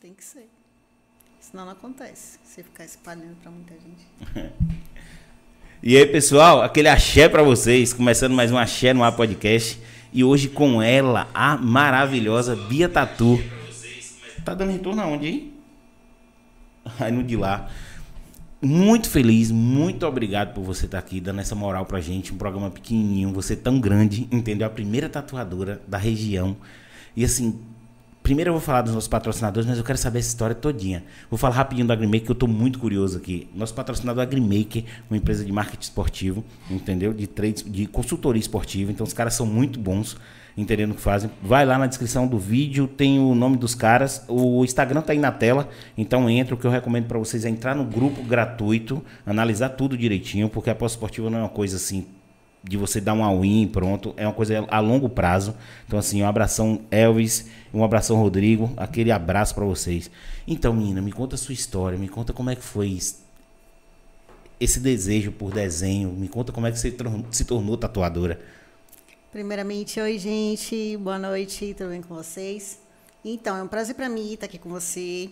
Tem que ser. Senão não acontece. Você ficar espalhando para muita gente. e aí, pessoal, aquele axé para vocês. Começando mais um Axé no Ar Podcast. E hoje com ela, a maravilhosa Bia Tatu. Tá dando retorno aonde, hein? Aí no de lá. Muito feliz, muito obrigado por você estar aqui, dando essa moral pra gente. Um programa pequenininho, você tão grande, entendeu? A primeira tatuadora da região. E assim, primeiro eu vou falar dos nossos patrocinadores, mas eu quero saber essa história todinha. Vou falar rapidinho do Agrimaker, que eu estou muito curioso aqui. Nosso patrocinador é Agrimaker, uma empresa de marketing esportivo, entendeu? De trade, de consultoria esportiva. Então os caras são muito bons entendendo o que fazem. Vai lá na descrição do vídeo, tem o nome dos caras. O Instagram tá aí na tela, então entra. O que eu recomendo para vocês é entrar no grupo gratuito, analisar tudo direitinho, porque a pós-esportiva não é uma coisa assim de você dar um all-in pronto, é uma coisa a longo prazo. Então assim, um abração Elvis, um abração Rodrigo, aquele abraço para vocês. Então, menina, me conta a sua história, me conta como é que foi esse desejo por desenho, me conta como é que você se tornou tatuadora. Primeiramente, oi gente, boa noite, tudo bem com vocês? Então, é um prazer para mim estar aqui com você.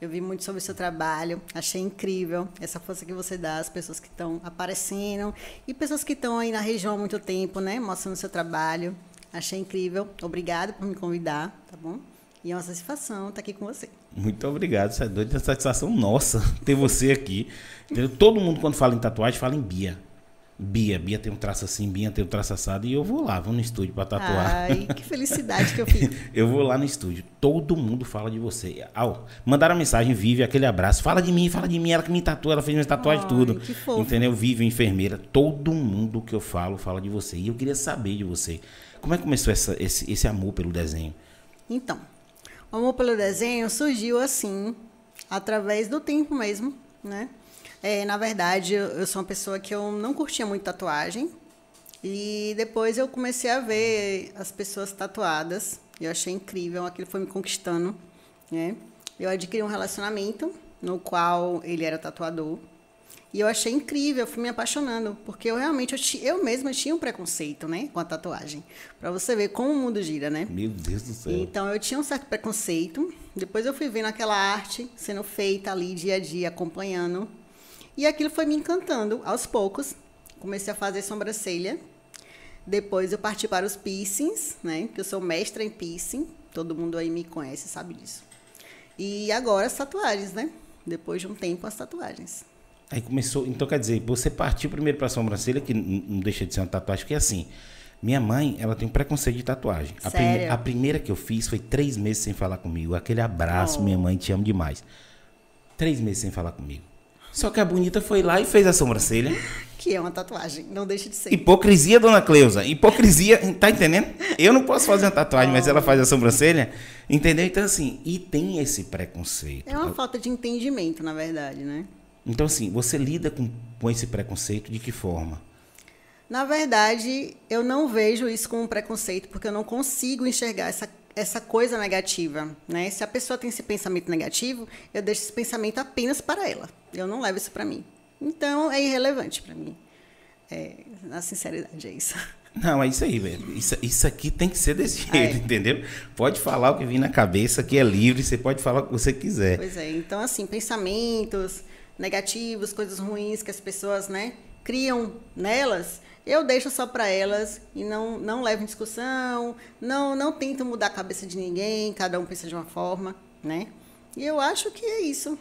Eu vi muito sobre o seu trabalho, achei incrível essa força que você dá às pessoas que estão aparecendo e pessoas que estão aí na região há muito tempo, né, mostrando o seu trabalho. Achei incrível. Obrigado por me convidar, tá bom? E é uma satisfação estar aqui com você. Muito obrigado, isso é doido, é satisfação nossa ter você aqui. Todo mundo quando fala em tatuagem fala em Bia. Bia, Bia tem um traço assim, Bia tem um traço assado, e eu vou lá, vou no estúdio para tatuar. Ai, que felicidade que eu fiz. eu vou lá no estúdio, todo mundo fala de você. Au, mandaram mensagem, Vive, aquele abraço, fala de mim, fala de mim, ela que me tatua, ela fez minhas tatuagens tudo. Que fofo. Entendeu? Vive, enfermeira, todo mundo que eu falo, fala de você. E eu queria saber de você, como é que começou essa, esse, esse amor pelo desenho? Então, o amor pelo desenho surgiu assim, através do tempo mesmo, né? É, na verdade, eu sou uma pessoa que eu não curtia muito tatuagem. E depois eu comecei a ver as pessoas tatuadas. Eu achei incrível, aquilo foi me conquistando. Né? Eu adquiri um relacionamento no qual ele era tatuador. E eu achei incrível, fui me apaixonando, porque eu realmente, eu, eu mesma tinha um preconceito, né, com a tatuagem. Para você ver como o mundo gira, né? Meu Deus do céu. Então eu tinha um certo preconceito. Depois eu fui vendo aquela arte sendo feita ali dia a dia, acompanhando. E aquilo foi me encantando aos poucos. Comecei a fazer sobrancelha. Depois eu parti para os piercings, né? Que eu sou mestra em piercing. Todo mundo aí me conhece, sabe disso. E agora as tatuagens, né? Depois de um tempo, as tatuagens. Aí começou. Então quer dizer, você partiu primeiro para a sobrancelha, que não deixa de ser uma tatuagem, porque assim. Minha mãe, ela tem um preconceito de tatuagem. A, prime a, primeira que eu fiz foi três meses sem falar comigo. Aquele abraço, oh. minha mãe, te amo demais. Três meses sem falar comigo. Só que a bonita foi lá e fez a sobrancelha. Que é uma tatuagem, não deixa de ser. Hipocrisia, dona Cleusa. Hipocrisia, tá entendendo? Eu não posso fazer uma tatuagem, mas ela faz a sobrancelha. Entendeu? Então, assim, e tem esse preconceito. É uma falta de entendimento, na verdade, né? Então, assim, você lida com, com esse preconceito de que forma? Na verdade, eu não vejo isso como um preconceito, porque eu não consigo enxergar essa essa coisa negativa, né? Se a pessoa tem esse pensamento negativo, eu deixo esse pensamento apenas para ela. Eu não levo isso para mim. Então é irrelevante para mim. É, na sinceridade é isso. Não, é isso aí, velho. Isso, isso aqui tem que ser desse jeito, é. entendeu? Pode falar o que vir na cabeça, que é livre, você pode falar o que você quiser. Pois é, então assim, pensamentos negativos, coisas ruins que as pessoas, né, criam nelas, eu deixo só para elas e não, não levo em discussão, não, não tento mudar a cabeça de ninguém, cada um pensa de uma forma, né? E eu acho que é isso.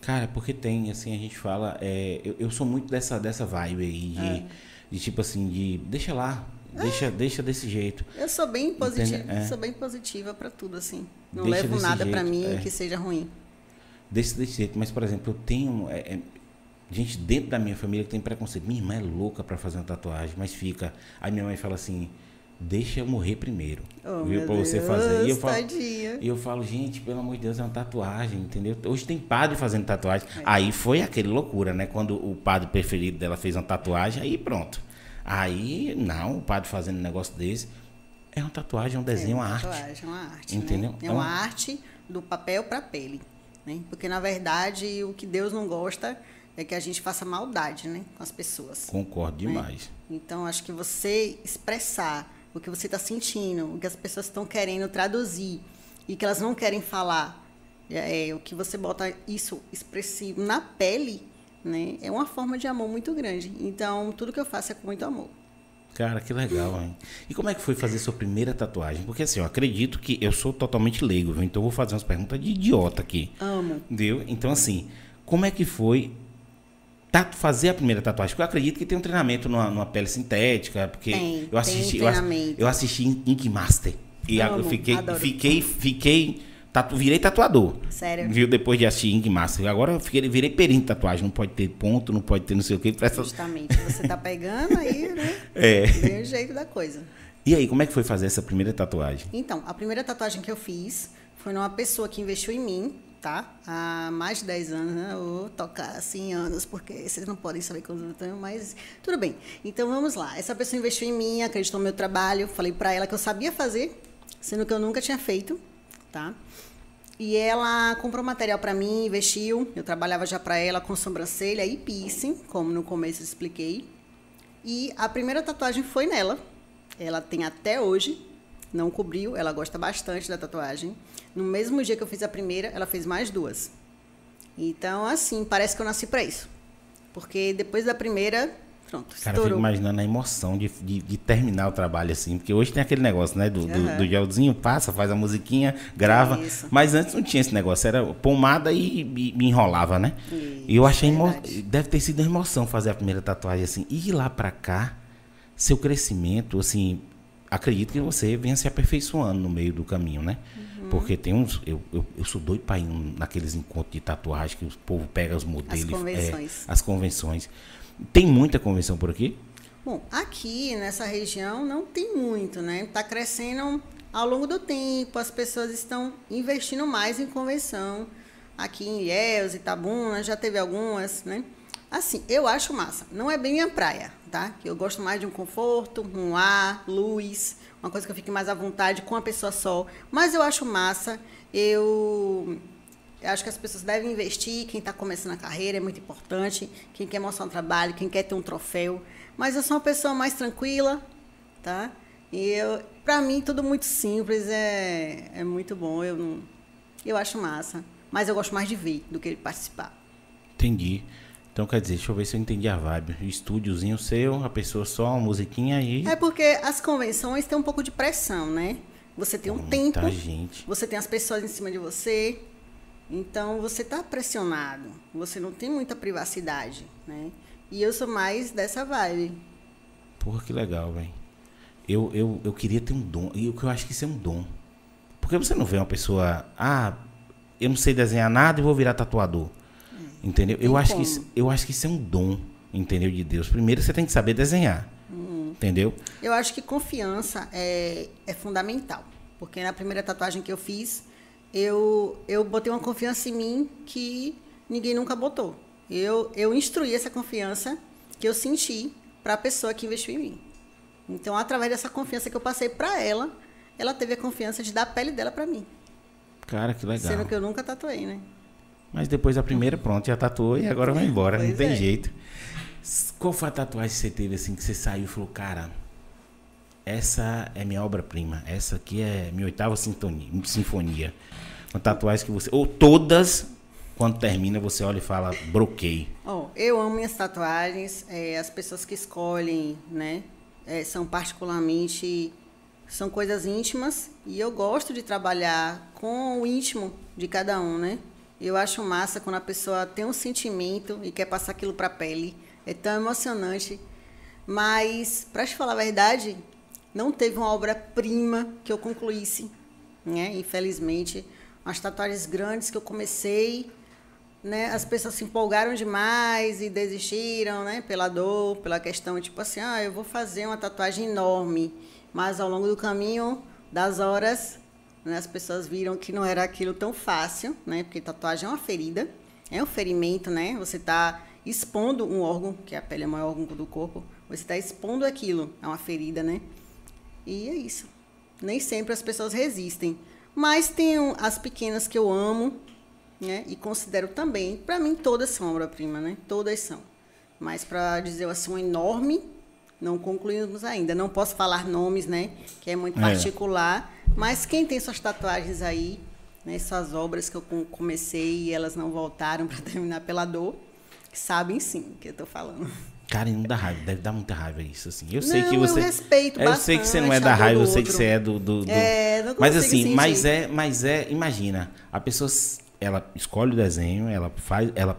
Cara, porque tem, assim, a gente fala, é, eu, eu sou muito dessa, dessa vibe aí, de, é. de tipo assim, de deixa lá, deixa, é. deixa desse jeito. Eu sou bem positiva, é. sou bem positiva para tudo, assim. Não deixa levo nada para mim é. que seja ruim. Desse, desse jeito, mas, por exemplo, eu tenho, é gente dentro da minha família que tem preconceito. Minha irmã é louca para fazer uma tatuagem, mas fica. Aí minha mãe fala assim: deixa eu morrer primeiro. Oh, viu? Pra você fazer. E eu, falo, e eu falo, gente, pelo amor de Deus, é uma tatuagem, entendeu? Hoje tem padre fazendo tatuagem. É. Aí foi aquele loucura, né? Quando o padre preferido dela fez uma tatuagem, aí pronto. Aí, não, o padre fazendo um negócio desse. É uma tatuagem, é um desenho, é uma, uma arte. Tatuagem, uma arte. Entendeu? Né? É, uma, uma arte do papel para pele. Né? Porque, na verdade, o que Deus não gosta é que a gente faça maldade, né, com as pessoas. Concordo né? demais. Então, acho que você expressar o que você está sentindo, o que as pessoas estão querendo traduzir e que elas não querem falar É, o que você bota isso expressivo na pele, né? É uma forma de amor muito grande. Então, tudo que eu faço é com muito amor. Cara, que legal, hein? E como é que foi fazer sua primeira tatuagem? Porque assim, eu acredito que eu sou totalmente leigo, viu? então eu vou fazer umas perguntas de idiota aqui. Amo. Entendeu? Então, assim, como é que foi fazer a primeira tatuagem? Porque eu acredito que tem um treinamento numa, numa pele sintética, porque Tem, eu assisti, tem eu, eu assisti Ink Master. E eu Amo, fiquei, adoro. fiquei, fiquei, tatu, virei tatuador. Sério? Viu? Depois de assistir Ink Master. Agora eu fiquei, virei perito de tatuagem. Não pode ter ponto, não pode ter não sei o que. Justamente. Você tá pegando aí, né? É. Vem o jeito da coisa. E aí, como é que foi fazer essa primeira tatuagem? Então, a primeira tatuagem que eu fiz foi numa pessoa que investiu em mim, tá? Há mais de 10 anos, né? Vou tocar assim anos, porque vocês não podem saber quando eu tenho, mas tudo bem. Então vamos lá. Essa pessoa investiu em mim, acreditou no meu trabalho, falei pra ela que eu sabia fazer, sendo que eu nunca tinha feito, tá? E ela comprou material pra mim, investiu. Eu trabalhava já pra ela com sobrancelha e piercing, como no começo eu expliquei. E a primeira tatuagem foi nela. Ela tem até hoje, não cobriu, ela gosta bastante da tatuagem. No mesmo dia que eu fiz a primeira, ela fez mais duas. Então, assim, parece que eu nasci pra isso. Porque depois da primeira, pronto, Cara, eu fico estourou. imaginando a emoção de, de, de terminar o trabalho assim. Porque hoje tem aquele negócio, né? Do, do, Aham. do gelzinho, passa, faz a musiquinha, grava. Isso. Mas antes não tinha esse negócio. Era pomada e, e- e enrolava, né? e eu achei. Deve ter sido uma emoção fazer a primeira tatuagem assim. E ir lá pra cá, seu crescimento, assim. Acredito que você venha se aperfeiçoando no meio do caminho, né? Uhum. Porque tem uns. Eu, eu, eu sou doido pra ir naqueles encontros de tatuagem que o povo pega os modelos. e- é, convenções. as convenções. Tem muita convenção por aqui? Bom, aqui nessa região não tem muito, né? Está crescendo ao longo do tempo, as pessoas estão investindo mais em convenção. Aqui em Ilhéus, Itabuna, já teve algumas, né? Assim, eu acho massa. Não é bem minha praia, tá? Que Eu gosto mais de um conforto, um ar, luz, uma coisa que eu fique mais à vontade com a pessoa só. Mas eu acho massa. Eu eu acho que as pessoas devem investir. Quem está começando a carreira é muito importante. Quem quer mostrar um trabalho, quem quer ter um troféu. Mas eu sou uma pessoa mais tranquila, tá? E eu, para mim, tudo muito simples é, é muito bom. Eu, eu acho massa. Mas eu gosto mais de ver do que de participar. Entendi. Então quer dizer, deixa eu ver se eu entendi a vibe. Estúdiozinho seu, a pessoa só, uma musiquinha aí. É porque as convenções têm um pouco de pressão, né? Você tem um Muita tempo, gente. você tem as pessoas em cima de você, então você está pressionado, você não tem muita privacidade, né? E eu sou mais dessa vibe. Porra, que legal, velho. Eu, eu, eu queria ter um dom. E o que eu acho que isso é um dom. Porque você não vê uma pessoa, ah, eu não sei desenhar nada e vou virar tatuador. Entendeu? Eu acho, que isso, eu acho que isso é um dom, entendeu? De Deus. Primeiro você tem que saber desenhar. Entendeu? Eu acho que confiança é, é fundamental. Porque na primeira tatuagem que eu fiz, eu, eu botei uma confiança em mim que ninguém nunca botou. Eu, eu instruí essa confiança que eu senti para a pessoa que investiu em mim. Então, através dessa confiança que eu passei para ela, ela teve a confiança de dar a pele dela para mim. Cara, que legal. Sendo que eu nunca tatuei, né? Mas depois da primeira, pronto, já tatuou e agora vai embora. não Pois tem é. jeito. Qual foi a tatuagem que você teve assim que você saiu e falou, cara, essa é minha obra-prima. Essa aqui é minha oitava sintonia, sinfonia. Uma tatuagem que você. Ou todas, quando termina, você olha e fala, broquei. Ó, eu amo minhas tatuagens. é, as pessoas que escolhem, né, é, são particularmente são coisas íntimas e eu gosto de trabalhar com o íntimo de cada um, né? Eu acho massa quando a pessoa tem um sentimento e quer passar aquilo para a pele. É tão emocionante. Mas, para te falar a verdade, não teve uma obra-prima que eu concluísse, né? Infelizmente, umas tatuagens grandes que eu comecei, né? As pessoas se empolgaram demais e desistiram, né? Pela dor, pela questão tipo assim, ah, eu vou fazer uma tatuagem enorme, mas ao longo do caminho das horas, né? As pessoas viram que não era aquilo tão fácil, né? Porque tatuagem é uma ferida, é um ferimento, né? Você está expondo um órgão, que a pele é o maior órgão do corpo, você está expondo aquilo, é uma ferida, né? E é isso. Nem sempre as pessoas resistem. Mas tem as pequenas que eu amo, né? E considero também, para mim todas são obra-prima, né? Todas são. Mas para dizer assim, um enorme, não concluímos ainda. Não posso falar nomes, né? Que é muito É. particular. Mas quem tem suas tatuagens aí, Nessas obras que eu comecei e elas não voltaram para terminar pela dor, sabem sim o que eu tô falando. Cara, não dá raiva, deve dar muita raiva isso, assim. Eu sei não, que você. Eu respeito é, Eu sei que você não é da raiva, eu sei que você é do. do, do... É, não mas assim, sentir. mas é, mas é, imagina, a pessoa ela escolhe o desenho, ela faz, ela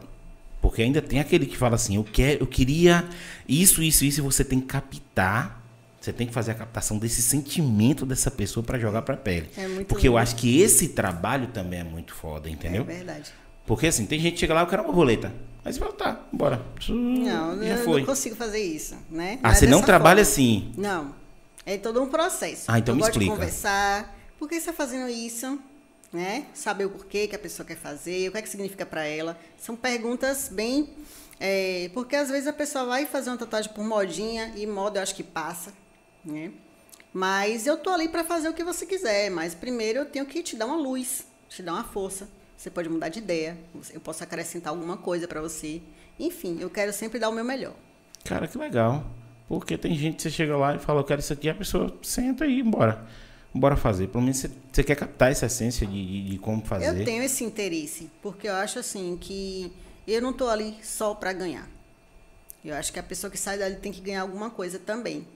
porque ainda tem aquele que fala assim, eu quero, eu queria isso, isso, isso, e você tem que captar você tem que fazer a captação desse sentimento dessa pessoa para jogar para pele. É muito Porque lindo. eu acho que esse trabalho também é muito foda, entendeu? É verdade. Porque assim, tem gente que chega lá, eu quero uma borboleta. Mas você fala, tá, bora. Não, já eu foi. não consigo fazer isso, né? Ah, você não trabalha forma. assim. Não. É todo um processo. Ah, então eu me gosto explica. de conversar. Por que você está fazendo isso? Né? Saber o porquê que a pessoa quer fazer, o que é que significa para ela. São perguntas bem... é, porque às vezes a pessoa vai fazer uma tatuagem por modinha e moda eu acho que passa, né? Mas eu tô ali para fazer o que você quiser. Mas primeiro eu tenho que te dar uma luz, te dar uma força. Você pode mudar de ideia. Eu posso acrescentar alguma coisa para você. Enfim, eu quero sempre dar o meu melhor. Cara, que legal. Porque tem gente que você chega lá e fala, eu quero isso aqui, a pessoa senta e bora. Bora fazer. Pelo menos você, quer captar essa essência de, de, como fazer. Eu tenho esse interesse, porque eu acho assim que eu não tô ali só para ganhar. Eu acho que a pessoa que sai dali tem que ganhar alguma coisa também,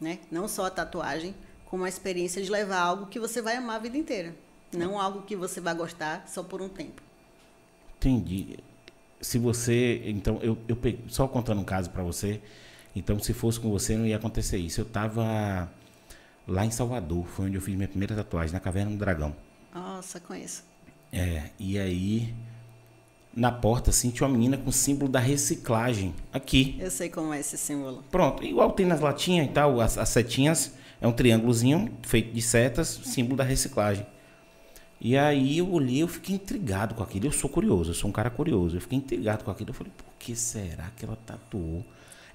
né? Não só a tatuagem, como a experiência de levar algo que você vai amar a vida inteira, não algo que você vai gostar só por um tempo. Entendi. Se você. Então, eu, eu só contando um caso para você. Então, se fosse com você, não ia acontecer isso. Eu tava lá em Salvador, foi onde eu fiz minha primeira tatuagem, na Caverna do Dragão. Nossa, conheço. É, e aí, na porta, assim, tinha uma menina com o símbolo da reciclagem. Aqui. Eu sei como é esse símbolo. Pronto, igual tem nas latinhas e tal, as, as setinhas, é um triângulozinho feito de setas, símbolo da reciclagem. E aí eu olhei, eu fiquei intrigado com aquilo. Eu sou curioso, eu sou um cara curioso. Eu fiquei intrigado com aquilo. Eu falei, por que será que ela tatuou?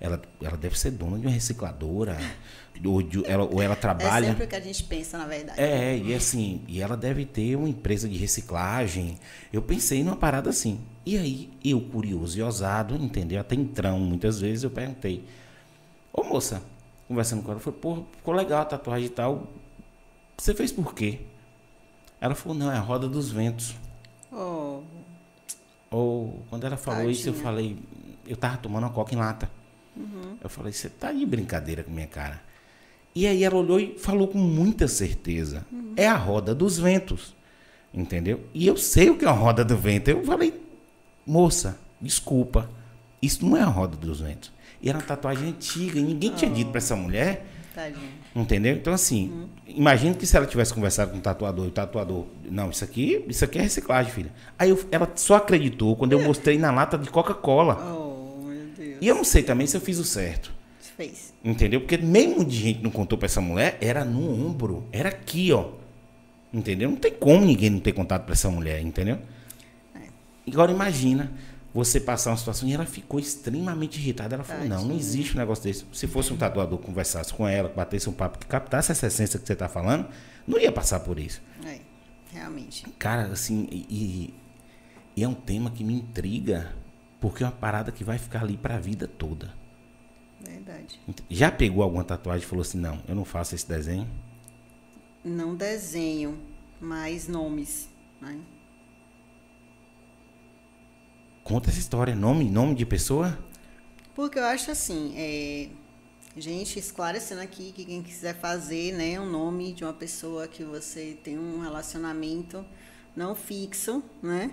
Ela, ela deve ser dona de uma recicladora. ou, de- ela, ou ela É trabalha. sempre o que a gente pensa, na verdade. É, e assim, e ela deve ter uma empresa de reciclagem. Eu pensei numa parada assim. E aí, eu, curioso e ousado, entendeu? Até entrão, muitas vezes, eu perguntei: Ô moça, conversando com ela, eu falei: pô, ficou legal a tatuagem e tal. Você fez por quê? Ela falou: não, é a roda dos ventos. Oh, Ou quando ela falou isso, eu Tadinha. falei: eu tava tomando uma coca em lata. Eu falei: você tá de brincadeira com minha cara. E aí ela olhou e falou com muita certeza: é a roda dos ventos. Entendeu? E eu sei o que é a roda do vento. Eu falei: moça, desculpa, isso não é a roda dos ventos. E era uma tatuagem antiga, e ninguém tinha dito pra essa mulher. tadinho. Entendeu? Então, assim, imagina que se ela tivesse conversado com o tatuador e o tatuador, não, isso aqui, isso aqui é reciclagem, filha. Aí eu- ela só acreditou quando eu mostrei na lata de Coca-Cola. Oh. E eu não sei também se eu fiz o certo. Fez. Entendeu? Porque mesmo de gente não contou pra essa mulher, era no ombro, era aqui, ó. Entendeu? Não tem como ninguém não ter contado pra essa mulher, entendeu? Agora imagina você passar uma situação e ela ficou extremamente irritada. Ela falou: não, não Tadinha. existe um negócio desse. Se fosse um tatuador que conversasse com ela, batesse um papo, que captasse essa essência que você tá falando, não ia passar por isso. É, realmente. Cara, assim, e- e é um tema que me intriga, porque é uma parada que vai ficar ali pra vida toda. Verdade. Já pegou alguma tatuagem e falou assim: não, eu não faço esse desenho? Não desenho, mas nomes. Né? Conta essa história, nome, nome de pessoa? Porque eu acho assim, é, gente, esclarecendo aqui que quem quiser fazer né, um nome de uma pessoa que você tem um relacionamento não fixo, né?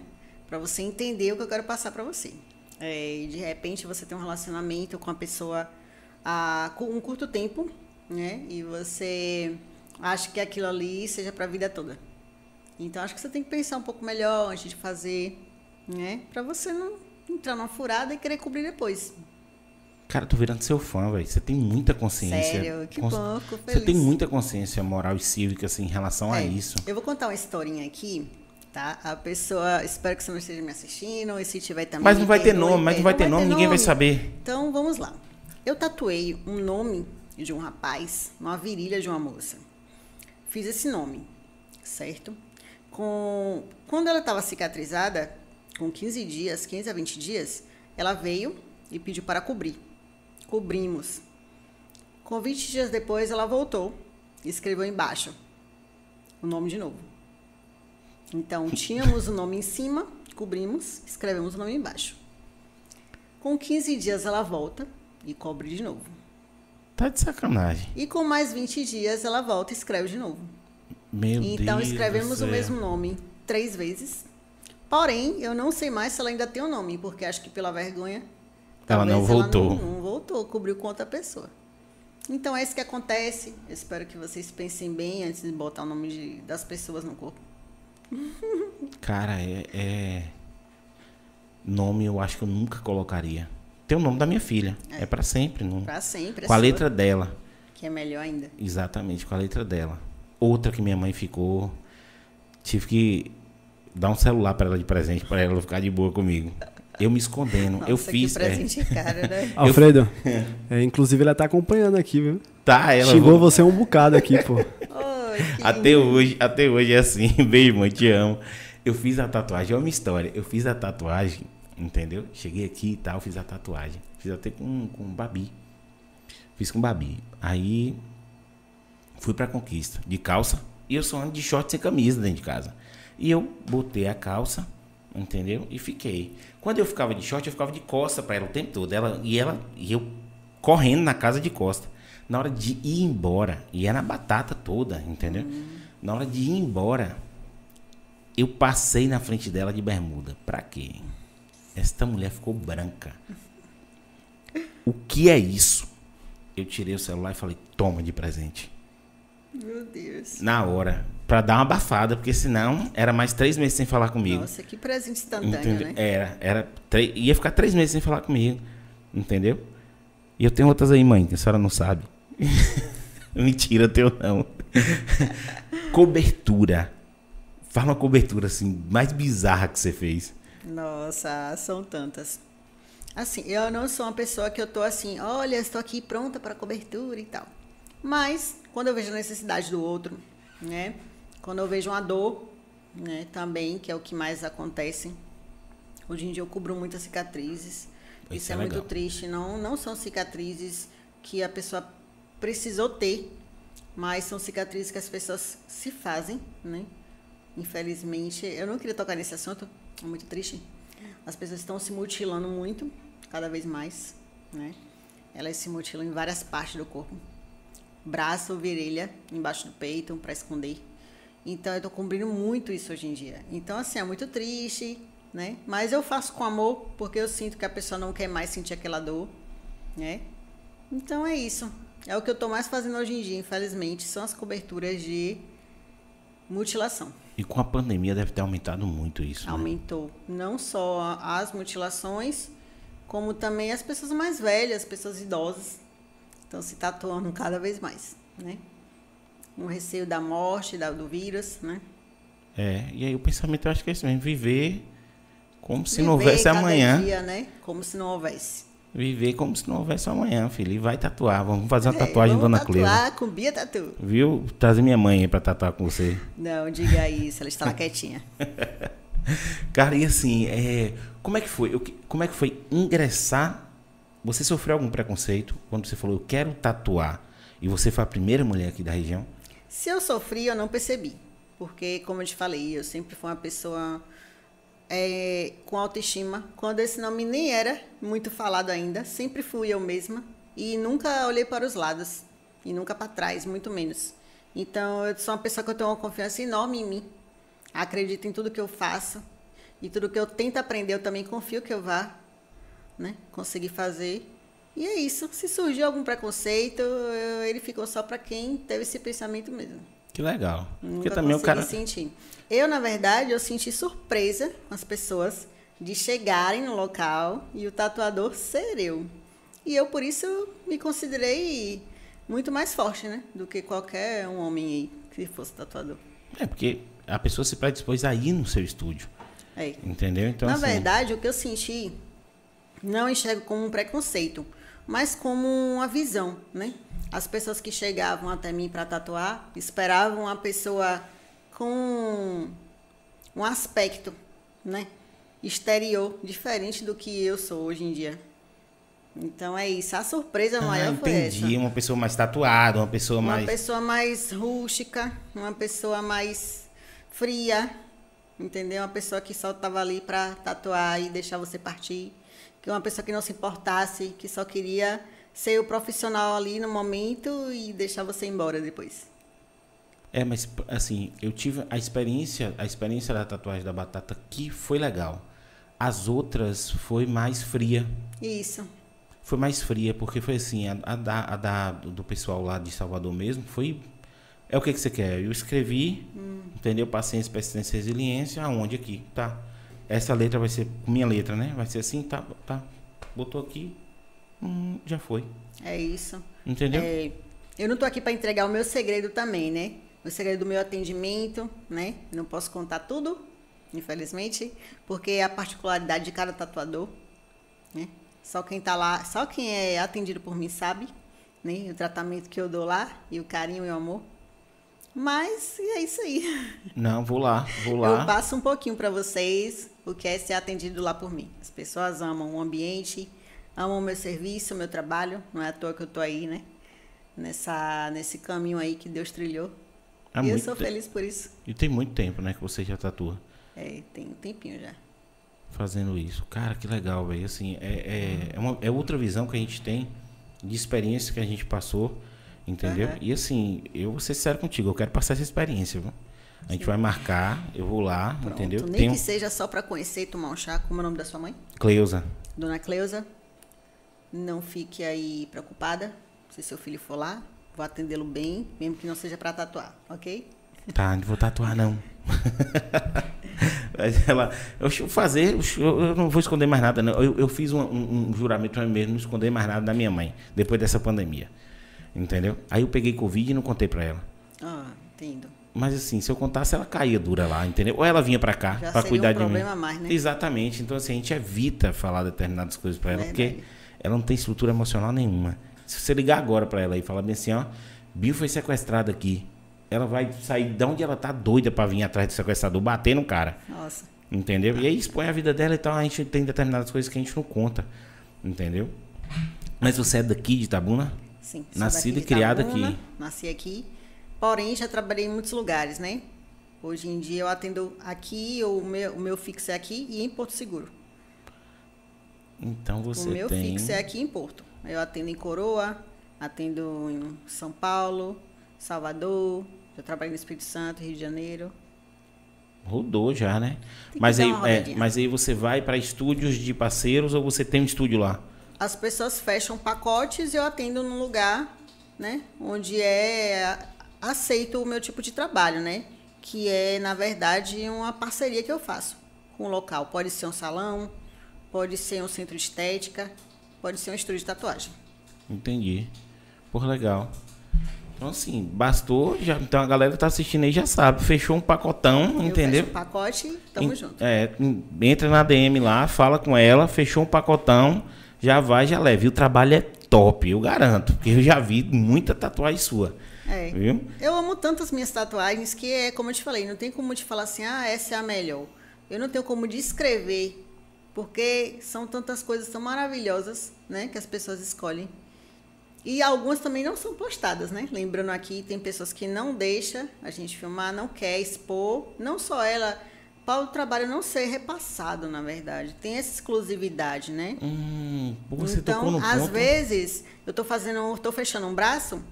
Pra você entender o que eu quero passar pra você. É, de repente você tem um relacionamento com a pessoa há um curto tempo, né? E você acha que aquilo ali seja pra vida toda. Então acho que você tem que pensar um pouco melhor antes de fazer, né? Pra você não entrar numa furada e querer cobrir depois. Cara, tô virando seu fã, velho. Você tem muita consciência. Sério, que Cons- bom, Você tem muita consciência moral e cívica, assim, em relação a É, isso. Eu vou contar uma historinha aqui, tá? A pessoa, espero que você não esteja me assistindo, e se tiver também. Mas não vai ter nome, mas não vai ter nome, ninguém vai saber. Então vamos lá. Eu tatuei um nome de um rapaz numa virilha de uma moça. Fiz esse nome, certo? Com... Quando ela estava cicatrizada, com 15 dias, 15 a 20 dias, ela veio e pediu para cobrir. Cobrimos. Com 20 dias depois, ela voltou e escreveu embaixo o nome de novo. Então, tínhamos o nome em cima, cobrimos, escrevemos o nome embaixo. Com 15 dias ela volta e cobre de novo. Tá de sacanagem. E com mais 20 dias ela volta e escreve de novo. Meu então Deus. escrevemos o mesmo nome três vezes. Porém, eu não sei mais se ela ainda tem o nome, porque acho que pela vergonha. Ela não voltou. não, não voltou, cobriu com outra pessoa. Então é isso que acontece. Eu espero que vocês pensem bem antes de botar o nome de- das pessoas no corpo. Cara, é, é- Nome eu acho que eu nunca colocaria. Tem o nome da minha filha. É, pra sempre. Não... Pra sempre. é Com a letra dela. Que é melhor ainda. Exatamente, com a letra dela. Outra que minha mãe ficou. Tive que dar um celular pra ela de presente, pra ela ficar de boa comigo. Eu me escondendo. eu Nossa, fiz. Que é, presente cara, né? Alfredo, é, inclusive ela tá acompanhando aqui, viu? tá, ela. Xingou você um bocado aqui, pô. Que Até lindo. hoje, até hoje é assim. Beijo, mãe, te amo. Eu fiz a tatuagem, é uma história. Eu fiz a tatuagem, entendeu? Cheguei aqui e tal, fiz a tatuagem. Fiz até com, com Babi. Fiz com Babi. Aí fui pra conquista, de calça. E eu só ando de short sem camisa dentro de casa. E eu botei a calça, entendeu? E fiquei. Quando eu ficava de short, eu ficava de costa pra ela o tempo todo. Ela, e ela e eu correndo na casa de costa. Na hora de ir embora, e era a batata toda, entendeu? Na hora de ir embora, eu passei na frente dela de bermuda. Pra quê? Esta mulher ficou branca. O que é isso? Eu tirei o celular e falei, toma de presente. Meu Deus. Na hora. Pra dar uma abafada, porque senão era mais três meses sem falar comigo. Nossa, que presente instantâneo, Entendeu? né? Era, era. Ia ficar três meses sem falar comigo. Entendeu? E eu tenho outras aí, mãe, que a senhora não sabe. Mentira, eu tenho não. cobertura. Fala uma cobertura assim, mais bizarra que você fez. Nossa, são tantas. Assim, eu não sou uma pessoa que eu tô assim, olha, estou aqui pronta para cobertura e tal. Mas, quando eu vejo a necessidade do outro, né? Quando eu vejo uma dor, né? Também, que é o que mais acontece. Hoje em dia eu cubro muitas cicatrizes. Isso Isso é é, muito triste. Não, não são cicatrizes que a pessoa precisou ter, mas são cicatrizes que as pessoas se fazem, né? Infelizmente, eu não queria tocar nesse assunto, é muito triste. As pessoas estão se mutilando muito, cada vez mais, né? Elas se mutilam em várias partes do corpo. Braço, virilha, embaixo do peito, para esconder. Então, eu tô cobrindo muito isso hoje em dia. Então, assim, é muito triste, né? Mas eu faço com amor, porque eu sinto que a pessoa não quer mais sentir aquela dor, né? Então, é isso. É o que eu tô mais fazendo hoje em dia, infelizmente, são as coberturas de mutilação. E com a pandemia deve ter aumentado muito isso. né? Aumentou não só as mutilações, como também as pessoas mais velhas, pessoas idosas, estão se tatuando cada vez mais, né? Um receio da morte, da, do vírus, né? É, e aí o pensamento eu acho que é isso mesmo, viver como se não Viver houvesse cada amanhã. Dia, né? Como se não houvesse. Viver como se não houvesse amanhã, filho. E vai tatuar. Vamos fazer uma É, tatuagem, vamos dona Cleusa. tatuar com Bia Tatu. Viu? Trazer minha mãe aí pra tatuar com você. Não, diga isso, ela está lá quietinha. Cara, e assim, é, como é que foi? Eu como é que foi ingressar? Você sofreu algum preconceito quando você falou, eu quero tatuar? E você foi a primeira mulher aqui da região? Se eu sofri, eu não percebi. Porque, como eu te falei, eu sempre fui uma pessoa é, com autoestima. Quando esse nome nem era muito falado ainda, sempre fui eu mesma. E nunca olhei para os lados. E nunca para trás, muito menos. Então, eu sou uma pessoa que eu tenho uma confiança enorme em mim. Acredito em tudo que eu faço. E tudo que eu tento aprender, eu também confio que eu vá né, conseguir fazer. E é isso. Se surgiu algum preconceito, ele ficou só para quem teve esse pensamento mesmo. Que legal. Porque Nunca também o cara. sentir. Eu, na verdade, eu senti surpresa com as pessoas de chegarem no local e o tatuador ser eu. E eu, por isso, me considerei muito mais forte, né? Do que qualquer um homem aí que fosse tatuador. É, porque a pessoa se predispôs a ir no seu estúdio. É. Entendeu? Então, Na assim, verdade, o que eu senti, não enxergo como um preconceito, mas como uma visão, né? As pessoas que chegavam até mim para tatuar esperavam uma pessoa com um aspecto, né? Exterior diferente do que eu sou hoje em dia. Então é isso. A surpresa Ah, maior foi entendi. essa. Uma pessoa mais tatuada, uma pessoa Uma mais. pessoa mais rústica, uma pessoa mais fria, entendeu? Uma pessoa que só tava ali para tatuar e deixar você partir, que uma pessoa que não se importasse, que só queria ser o profissional ali no momento e deixar você embora depois. É, mas assim, eu tive a experiência, a experiência da tatuagem da batata que foi legal. As outras foi mais fria. Isso. Foi mais fria, porque foi assim, a, a, da, a da, do pessoal lá de Salvador mesmo, foi. É o que, que você quer? Eu escrevi, hum. entendeu? Paciência, persistência e resiliência, aonde aqui? Tá. Essa letra vai ser minha letra, né? Vai ser assim, tá, tá. Botou aqui, hum, já foi. É isso. Entendeu? É, eu não tô aqui para entregar o meu segredo também, né? O segredo do meu atendimento, né? Não posso contar tudo, infelizmente, porque é a particularidade de cada tatuador, né? Só quem tá lá, só quem é atendido por mim sabe, né? O tratamento que eu dou lá e o carinho e o amor. Mas é isso aí. Não, vou lá, vou lá. Eu passo um pouquinho para vocês o que é ser atendido lá por mim. As pessoas amam o ambiente, amam o meu serviço, o meu trabalho. Não é à toa que eu tô aí, né? Nessa, nesse caminho aí que Deus trilhou. Há e eu sou feliz por isso. E tem muito tempo, né, que você já tatua. É, tem um tempinho já. Fazendo isso. Cara, que legal, velho. Assim, é, é, é, uma, é outra visão que a gente tem de experiência que a gente passou, entendeu? Uhum. E assim, eu vou ser sério contigo, eu quero passar essa experiência, viu? A gente Sim. vai marcar, eu vou lá, Pronto, entendeu? Nem que seja só para conhecer e tomar um chá. Como é o nome da sua mãe? Cleusa. Dona Cleusa, não fique aí preocupada se seu filho for lá. Vou atendê-lo bem, mesmo que não seja para tatuar, ok? Tá, não vou tatuar não. ela, eu vou fazer, eu não vou esconder mais nada. Não. Eu, eu fiz um, um, um juramento para mim mesmo, não esconder mais nada da minha mãe, depois dessa pandemia. Entendeu? Aí eu peguei Covid e não contei para ela. Ah, entendo. Mas assim, se eu contasse, ela caía dura lá, entendeu? Ou ela vinha para cá para cuidar um de mim. Mais, né? Exatamente. Então assim, a gente evita falar determinadas coisas para ela, Verdade. porque ela não tem estrutura emocional nenhuma. Se você ligar agora para ela e falar bem assim, ó, Bill foi sequestrado aqui. Ela vai sair de onde ela tá doida para vir atrás do sequestrador, bater no cara. Nossa. Entendeu? E aí expõe a vida dela e tal, a gente tem determinadas coisas que a gente não conta. Entendeu? Mas você é daqui de Itabuna? Sim. Nascida e criada Itabuna, aqui. Nasci aqui. Porém, já trabalhei em muitos lugares, né? Hoje em dia eu atendo aqui, o meu, o meu fixo é aqui e em Porto Seguro. Então você tem... O meu tem... fixo é aqui em Porto. Eu atendo em Coroa, atendo em São Paulo, Salvador, eu trabalho no Espírito Santo, Rio de Janeiro. Rodou já, né? Mas aí, é, mas aí você vai para estúdios de parceiros ou você tem um estúdio lá? As pessoas fecham pacotes e eu atendo num lugar, né? Onde é aceito o meu tipo de trabalho, né? Que é, na verdade, uma parceria que eu faço com o local. Pode ser um salão, pode ser um centro de estética, Pode ser um estúdio de tatuagem. Entendi. Por legal. Então, assim, bastou. Já, então a galera que tá assistindo aí já sabe. Fechou um pacotão, Eu entendeu? Fecho um pacote, tamo junto. É, entra na DM lá, fala com ela, fechou um pacotão, já vai, já leva. E o trabalho é top, eu garanto. Porque eu já vi muita tatuagem sua. É. Viu? Eu amo tanto as minhas tatuagens que é como eu te falei, não tem como te falar assim, ah, essa é a melhor. Eu não tenho como descrever porque são tantas coisas tão maravilhosas, né, que as pessoas escolhem. E algumas também não são postadas, né? Lembrando aqui, tem pessoas que não deixam a gente filmar, não quer expor, não só ela, para o trabalho não ser repassado, na verdade. Tem essa exclusividade, né? Hum, você então, tocou no às ponto. vezes, eu estou fazendo, estou fechando um braço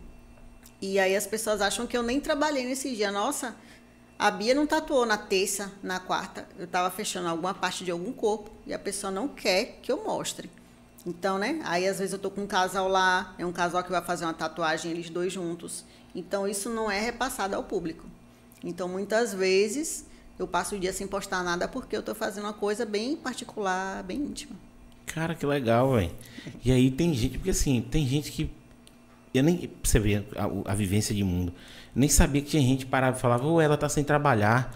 e aí as pessoas acham que eu nem trabalhei nesse dia. Nossa, a Bia não tatuou na terça, na quarta. Eu estava fechando alguma parte de algum corpo e a pessoa não quer que eu mostre. Então, né? Aí às vezes eu tô com um casal lá, é um casal que vai fazer uma tatuagem eles dois juntos. Então isso não é repassado ao público. Então muitas vezes eu passo o dia sem postar nada porque eu tô fazendo uma coisa bem particular, bem íntima. Cara, que legal, velho. E aí tem gente, porque assim, tem gente que eu nem você vê a, a vivência de mundo nem sabia que tinha gente que parava e falava, ou ela tá sem trabalhar.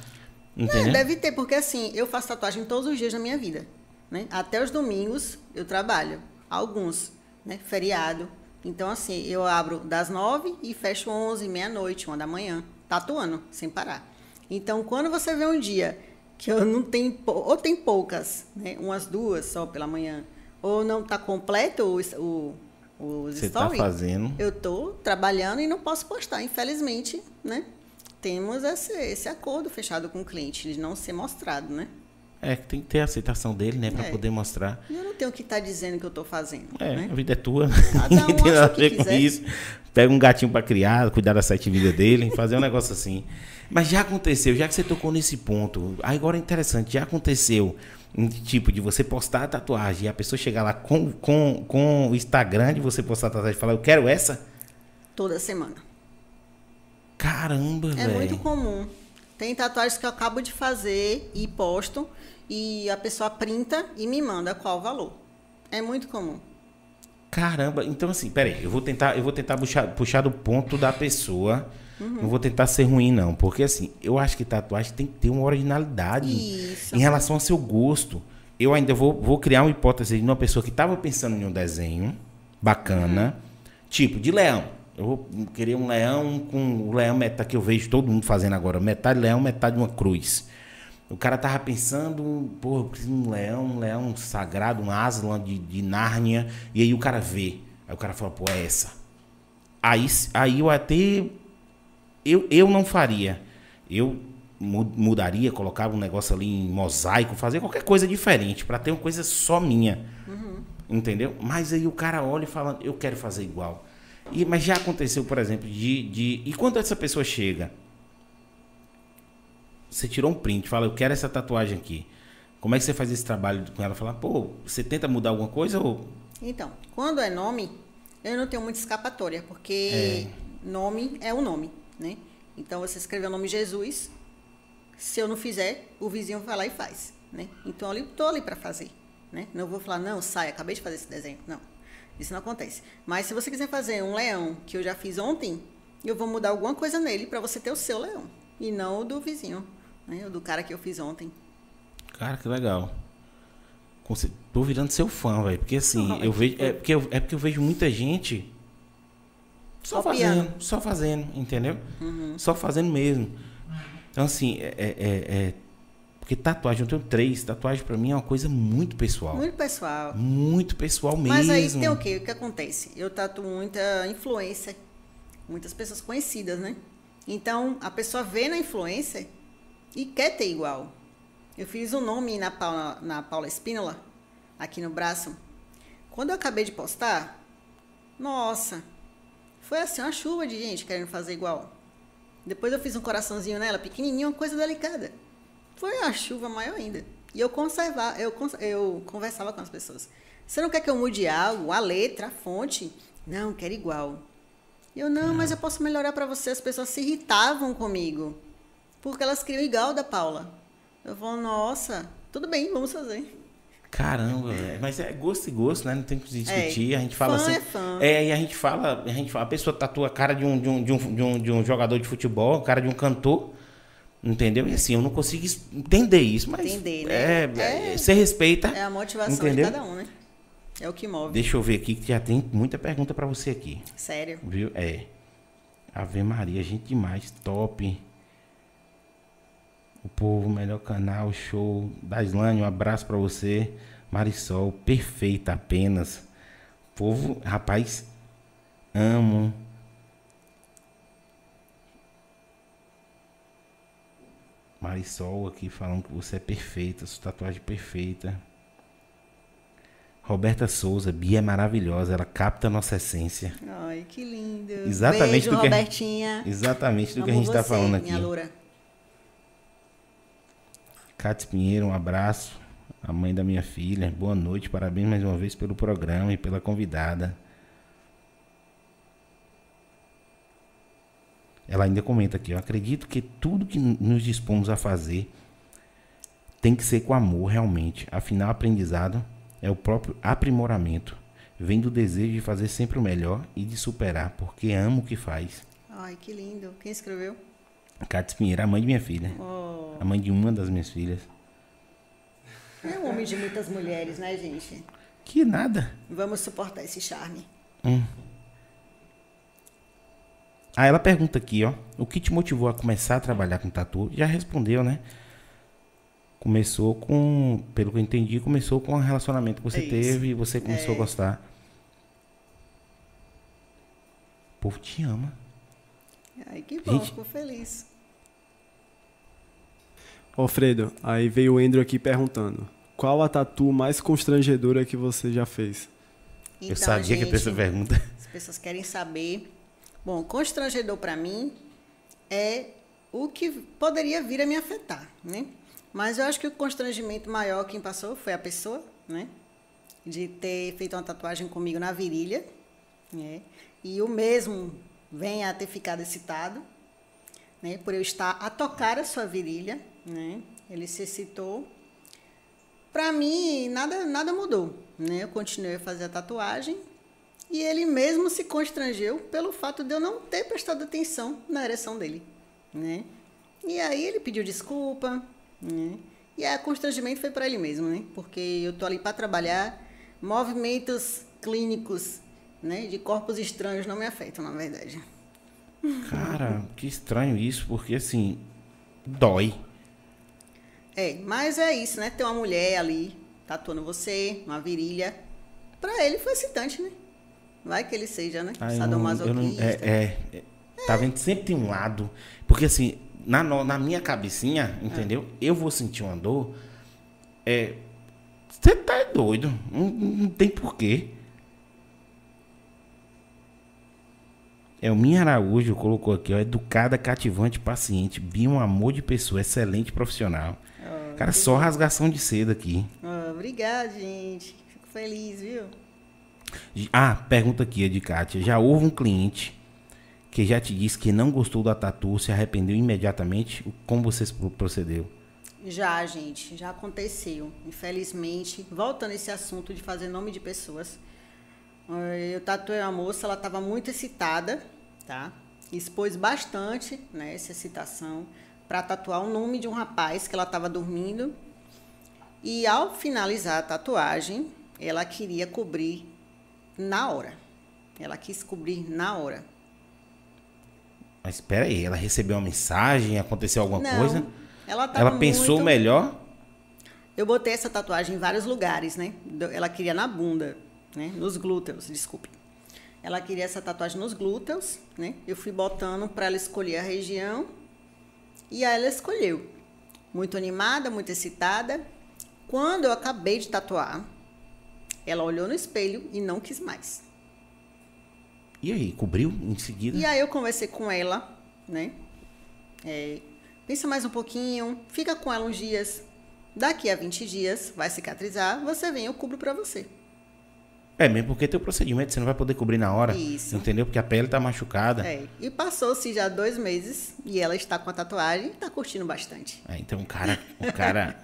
Entendeu? É, deve ter, porque assim, eu faço tatuagem todos os dias da minha vida. Né? Até os domingos eu trabalho. Alguns, né? Feriado. Então, assim, eu abro das nove e fecho onze, meia-noite, uma da manhã, tatuando, sem parar. Então, quando você vê um dia que eu não tenho, ou tem poucas, né? Umas duas só pela manhã, ou não está completo o, o os Você está fazendo. Eu estou trabalhando e não posso postar, infelizmente, né? temos esse, esse acordo fechado com o cliente, de não ser mostrado, né? É, que tem que ter a aceitação dele, né? Pra É. poder mostrar. Eu não tenho que estar dizendo que eu tô fazendo, É, né? a vida é tua. Cada um tem nada a o ver com quiser. isso. Pega um gatinho pra criar, cuidar da sete vidas dele, fazer um negócio assim. Mas já aconteceu, já que você tocou nesse ponto, agora é interessante, já aconteceu, um tipo, de você postar a tatuagem e a pessoa chegar lá com, com, com o Instagram de você postar a tatuagem e falar, eu quero essa? Toda semana. Caramba, É velho. muito comum. Tem tatuagens que eu acabo de fazer e posto e a pessoa printa e me manda qual o valor. É muito comum. Caramba, então assim, peraí, eu vou tentar, eu vou tentar puxar, puxar do ponto da pessoa. Uhum. Não vou tentar ser ruim, não. Porque assim, eu acho que tatuagem tem que ter uma originalidade Isso. em relação ao seu gosto. Eu ainda vou, vou criar uma hipótese de uma pessoa que estava pensando em um desenho bacana, tipo de leão. Eu vou querer um leão com o leão metade que eu vejo todo mundo fazendo agora, metade leão, metade uma cruz. O cara tava pensando, pô, eu preciso de um leão, um leão sagrado, um Aslan de, de Nárnia, e aí o cara vê. Aí o cara fala, pô, é essa. Aí, aí eu até. Eu, eu não faria. Eu mu- mudaria, colocava um negócio ali em mosaico, fazer qualquer coisa diferente, para ter uma coisa só minha. Entendeu? Mas aí o cara olha e fala, eu quero fazer igual. E, mas já aconteceu, por exemplo, de, de. E quando essa pessoa chega? Você tirou um print, fala, eu quero essa tatuagem aqui. Como é que você faz esse trabalho com ela? Fala, pô, você tenta mudar alguma coisa ou. Então, quando é nome, eu não tenho muita escapatória, porque nome é o nome, né? Então, você escreveu o nome Jesus, se eu não fizer, o vizinho vai lá e faz, né? Então, eu tô ali para fazer, né? Não vou falar, não, sai, acabei de fazer esse desenho. Não, isso não acontece. Mas se você quiser fazer um leão, que eu já fiz ontem, eu vou mudar alguma coisa nele para você ter o seu leão, e não o do vizinho, né? O do cara que eu fiz ontem. Cara, que legal. Tô virando seu fã, velho. Porque assim, Ah, eu que vejo. É porque eu, é porque eu vejo muita gente só Copiando. fazendo, só fazendo, entendeu? Uhum. Só fazendo mesmo. Então, assim, é, é- é- é- Porque tatuagem, eu tenho três. Tatuagem pra mim é uma coisa muito pessoal. Muito, Muito pessoal. pessoal mesmo. Mas aí tem o quê? O que acontece? Eu tatuo muita influência, muitas pessoas conhecidas, né? Então, a pessoa vê na influência e quer ter igual. Eu fiz o nome na Paula, na Paula Espínola, aqui no braço. Quando eu acabei de postar, nossa, foi assim, uma chuva de gente querendo fazer igual. Depois eu fiz um coraçãozinho nela, pequenininho, uma coisa delicada. Foi uma chuva maior ainda. E eu conservar, eu, eu conversava com as pessoas. Você não quer que eu mude algo, a letra, a fonte? Não, quero igual. E Eu não, mas eu posso melhorar para você. As pessoas se irritavam comigo. Porque elas queriam igual da Paula. Eu falo, nossa, tudo bem, vamos fazer. Caramba, velho. mas é gosto e gosto, né? Não tem que discutir. É. A gente fala Fã assim. é fã. É, e a gente fala, a gente fala, a pessoa tatua a cara de um, de um, de um, de um, de um jogador de futebol, a cara de um cantor. Entendeu? E assim, eu não consigo entender isso, mas. Entender, né? É, É. é, você respeita. É a motivação Entendeu? de cada um, né? É o que move. Deixa eu ver aqui que já tem muita pergunta pra você aqui. Sério. Viu? É. Ave Maria, gente demais, top. O povo, melhor canal, show. Daslane, um abraço pra você. Marisol, perfeita apenas. Povo, rapaz, amo. Marisol aqui falando que você é perfeita, sua tatuagem perfeita. Roberta Souza, Bia é maravilhosa, ela capta a nossa essência. Ai, que lindo. Exatamente Beijo, do que a- Robertinha. Exatamente do que a Amo gente está falando aqui. Minha loura. Cátia Pinheiro, um abraço. A mãe da minha filha. Boa noite, parabéns mais uma vez pelo programa e pela convidada. Ela ainda comenta aqui, eu acredito que tudo que nos dispomos a fazer tem que ser com amor, realmente. Afinal, aprendizado é o próprio aprimoramento. Vem do desejo de fazer sempre o melhor e de superar, porque amo o que faz. Ai, que lindo. Quem escreveu? Cátia Pinheiro, a mãe de minha filha. Oh, A mãe de uma das minhas filhas. é um homem de muitas mulheres, né, gente? Que nada. Vamos suportar esse charme. Ah, ela pergunta aqui, ó. O que te motivou a começar a trabalhar com tatu? Já respondeu, né? Começou com, pelo que eu entendi, começou com um relacionamento que você É teve e você começou a É. gostar. O povo te ama. Ai, que bom, Gente. fico feliz. Ô, Fredo, aí veio o Andrew aqui perguntando. Qual a tatu mais constrangedora que você já fez? eu sabia que ia ter essa pergunta. As pessoas querem saber. Bom, constrangedor para mim é o que poderia vir a me afetar, né? Mas eu acho que o constrangimento maior quem passou foi a pessoa, né? De ter feito uma tatuagem comigo na virilha, né? E o mesmo vem a ter ficado excitado, né? Por eu estar a tocar a sua virilha, né? Ele se excitou. Para mim, nada, nada mudou, né? Eu continuei a fazer a tatuagem e ele mesmo se constrangeu pelo fato de eu não ter prestado atenção na ereção dele, né? E aí ele pediu desculpa, né? E o constrangimento foi para ele mesmo, né? Porque eu tô ali para trabalhar, movimentos clínicos, né, de corpos estranhos não me afetam, na verdade. Cara, que estranho isso, porque assim, dói. É, mas é isso, né? Ter uma mulher ali tatuando você, uma virilha. Pra ele foi excitante, né? Vai que ele seja, né? Ah, não, é, é, é, Tá vendo? Sempre tem um lado. Porque assim, na, na minha cabecinha, entendeu? É. Eu vou sentir uma dor. É. Você tá doido. Não, não tem porquê. É o Minha Araújo colocou aqui, ó, educada, cativante, paciente, bem um amor de pessoa, excelente profissional. Oh, Cara, só rasgação de seda aqui. Oh, obrigada, gente. Fico feliz, viu? Ah, pergunta aqui, de Kátia. Já houve um cliente que já te disse que não gostou da tatu, se arrependeu imediatamente? Como você procedeu? Já, gente, já aconteceu. Infelizmente, voltando esse assunto de fazer nome de pessoas, eh, eu tatuei a moça, ela estava muito excitada, tá? Expôs bastante, né, essa excitação para tatuar o nome de um rapaz que ela estava dormindo. E ao finalizar a tatuagem, ela queria cobrir na hora. Ela quis cobrir na hora. Mas espera aí, ela recebeu uma mensagem, aconteceu alguma Não, coisa? Ela, ela pensou muito... melhor? Eu botei essa tatuagem em vários lugares, né? Ela queria na bunda, né? Nos glúteos, desculpe. Ela queria essa tatuagem nos glúteos, né? Eu fui botando para ela escolher a região e aí ela escolheu. Muito animada, muito excitada. Quando eu acabei de tatuar, ela olhou no espelho e não quis mais. E aí, cobriu em seguida? E aí eu conversei com ela, né? É, pensa mais um pouquinho, fica com ela uns dias. Daqui a 20 dias vai cicatrizar, você vem, eu cubro para você. É, mesmo porque teu procedimento você não vai poder cobrir na hora. Isso. Entendeu? Porque a pele tá machucada. É. E passou-se já dois meses e ela está com a tatuagem e tá curtindo bastante. É, então o cara. O cara.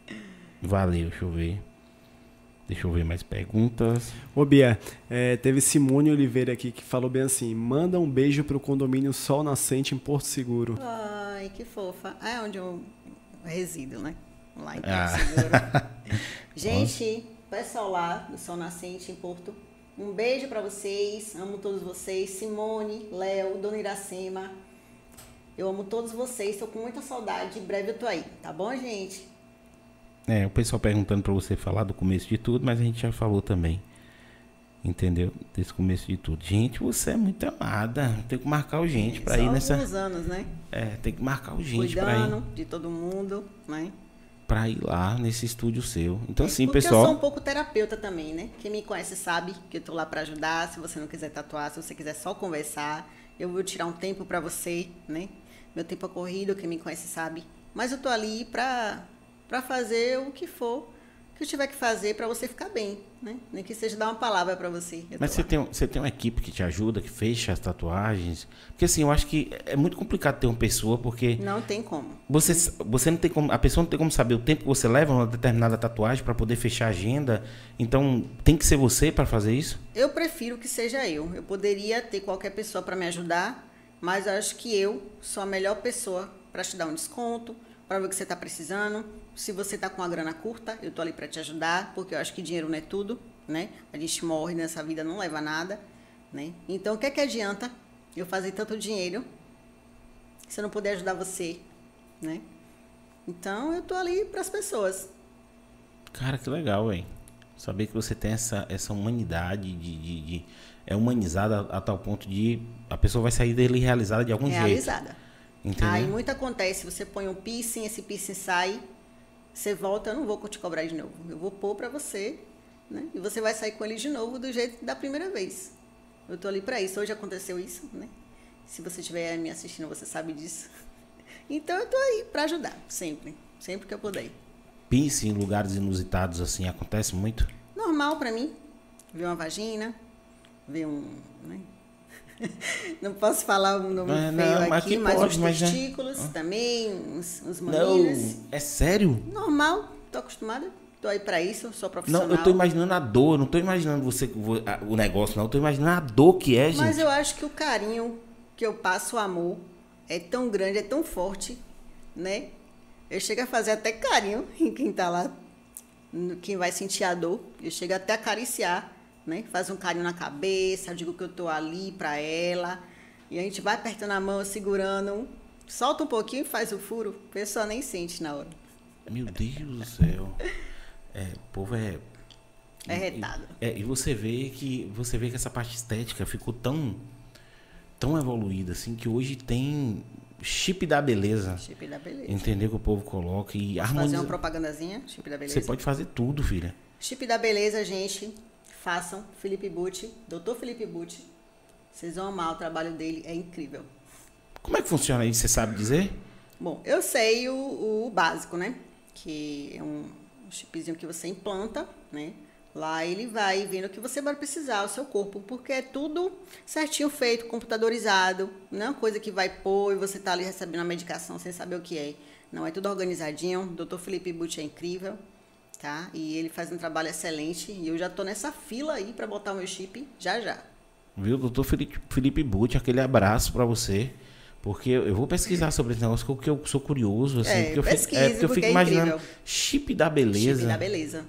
Valeu, deixa eu ver. Deixa eu ver mais perguntas. Ô Bia, é, teve Simone Oliveira aqui que falou bem assim: manda um beijo pro condomínio Sol Nascente em Porto Seguro. Ai, que fofa. Ah, é onde eu resido, né? Lá em Porto ah. Seguro. Gente, pessoal lá do Sol Nascente em Porto, um beijo para vocês. Amo todos vocês. Simone, Léo, Dona Iracema. Eu amo todos vocês. Estou com muita saudade. Em breve eu tô aí, tá bom, gente? É, o pessoal perguntando para você falar do começo de tudo, mas a gente já falou também. Entendeu? Desse começo de tudo. Gente, você é muito amada. Tem que marcar o gente para ir nessa. anos, né? É, tem que marcar o gente para ir. de todo mundo, né? Para ir lá nesse estúdio seu. Então, é, sim, porque pessoal. Eu sou um pouco terapeuta também, né? Quem me conhece sabe que eu tô lá para ajudar. Se você não quiser tatuar, se você quiser só conversar, eu vou tirar um tempo para você, né? Meu tempo é corrido, quem me conhece sabe. Mas eu tô ali para para fazer o que for que eu tiver que fazer para você ficar bem, né? Nem que seja dar uma palavra para você. Mas você tem, você tem uma equipe que te ajuda, que fecha as tatuagens? Porque assim, eu acho que é muito complicado ter uma pessoa, porque... Não tem como. Você, você não tem como... A pessoa não tem como saber o tempo que você leva uma determinada tatuagem para poder fechar a agenda. Então, tem que ser você para fazer isso? Eu prefiro que seja eu. Eu poderia ter qualquer pessoa para me ajudar, mas eu acho que eu sou a melhor pessoa para te dar um desconto, para ver o que você está precisando. Se você está com a grana curta, eu estou ali para te ajudar, porque eu acho que dinheiro não é tudo, né? A gente morre nessa vida, não leva nada, né? Então, o que é que adianta eu fazer tanto dinheiro se eu não puder ajudar você, né? Então, eu estou ali para as pessoas. Cara, que legal, velho. Saber que você tem essa, essa humanidade de, de, de é humanizada a, a, tal ponto de a pessoa vai sair dele realizada de algum realizada. jeito. Entendeu? Aí muito acontece, você põe um piercing, esse piercing sai, você volta, eu não vou te cobrar de novo. Eu vou pôr pra você, né? E você vai sair com ele de novo do jeito da primeira vez. Eu tô ali pra isso. Hoje aconteceu isso, né? Se você estiver me assistindo, você sabe disso. Então eu tô aí pra ajudar, sempre. Sempre que eu puder. Piercing em lugares inusitados assim acontece muito? Normal pra mim. Ver uma vagina, ver um. Né? Não posso falar o nome É, feio não, mas aqui, mas pode, os mas, né? testículos também, uns, uns mamilos. Não, é sério? Normal, tô acostumada. Tô aí pra isso, sou profissional. Não, eu tô imaginando a dor, não tô imaginando você o negócio, não. Eu tô imaginando a dor que é, gente. Mas eu acho que o carinho que eu passo, o amor, é tão grande, é tão forte, né? Eu chego a fazer até carinho em quem tá lá, quem vai sentir a dor. Eu chego até a acariciar, né? Faz um carinho na cabeça, eu digo que eu tô ali pra ela. E a gente vai apertando a mão, segurando. Solta um pouquinho e faz o furo. A pessoa nem sente na hora. Meu Deus do céu. É, o povo é. É retado. É, e você vê que você vê que essa parte estética ficou tão tão evoluída assim que hoje tem chip da beleza. Chip da beleza. Entendeu que o povo coloca e Fazer harmoniza. uma propagandazinha, chip da beleza. Você pode fazer tudo, filha. Chip da beleza, gente. Façam. Felipe Butti, Dr. Felipe Butti. Vocês vão amar o trabalho dele, é incrível. Como é que funciona isso? Você sabe dizer? Bom, eu sei o, o básico, né? Que é um chipzinho que você implanta, né? Lá ele vai vendo o que você vai precisar, o seu corpo, porque é tudo certinho feito, computadorizado. Não é uma coisa que vai pôr e você tá ali recebendo a medicação sem saber o que é. Não, é tudo organizadinho. O Dr. Felipe Butti é incrível, tá? E ele faz um trabalho excelente. E eu já tô nessa fila aí para botar o meu chip já já. Viu, doutor Felipe, Felipe Butti, aquele abraço pra você. Porque eu vou pesquisar sobre esse negócio, porque eu sou curioso, assim. É, porque eu fico, é, porque eu fico é imaginando. incrível. Chip da beleza. Chip da beleza.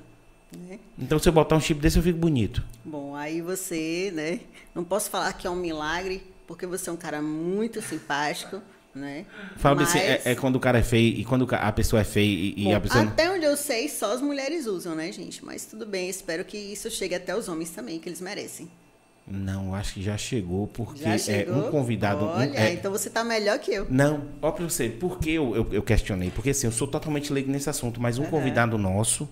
Né? Então, se eu botar um chip desse, eu fico bonito. Bom, aí você, né? Não posso falar que é um milagre, porque você é um cara muito simpático, né? Fala Mas, assim, é, é quando o cara é feio e quando a pessoa é feia e, e bom, a pessoa. até onde eu sei, só as mulheres usam, né, gente? Mas tudo bem, espero que isso chegue até os homens também, que eles merecem. Não, acho que já chegou, porque Já é chegou? um convidado. um- Olha, é- então você tá melhor que eu. Não, ó pra você, por que eu, eu, eu questionei? Porque assim, eu sou totalmente leigo nesse assunto, mas um convidado nosso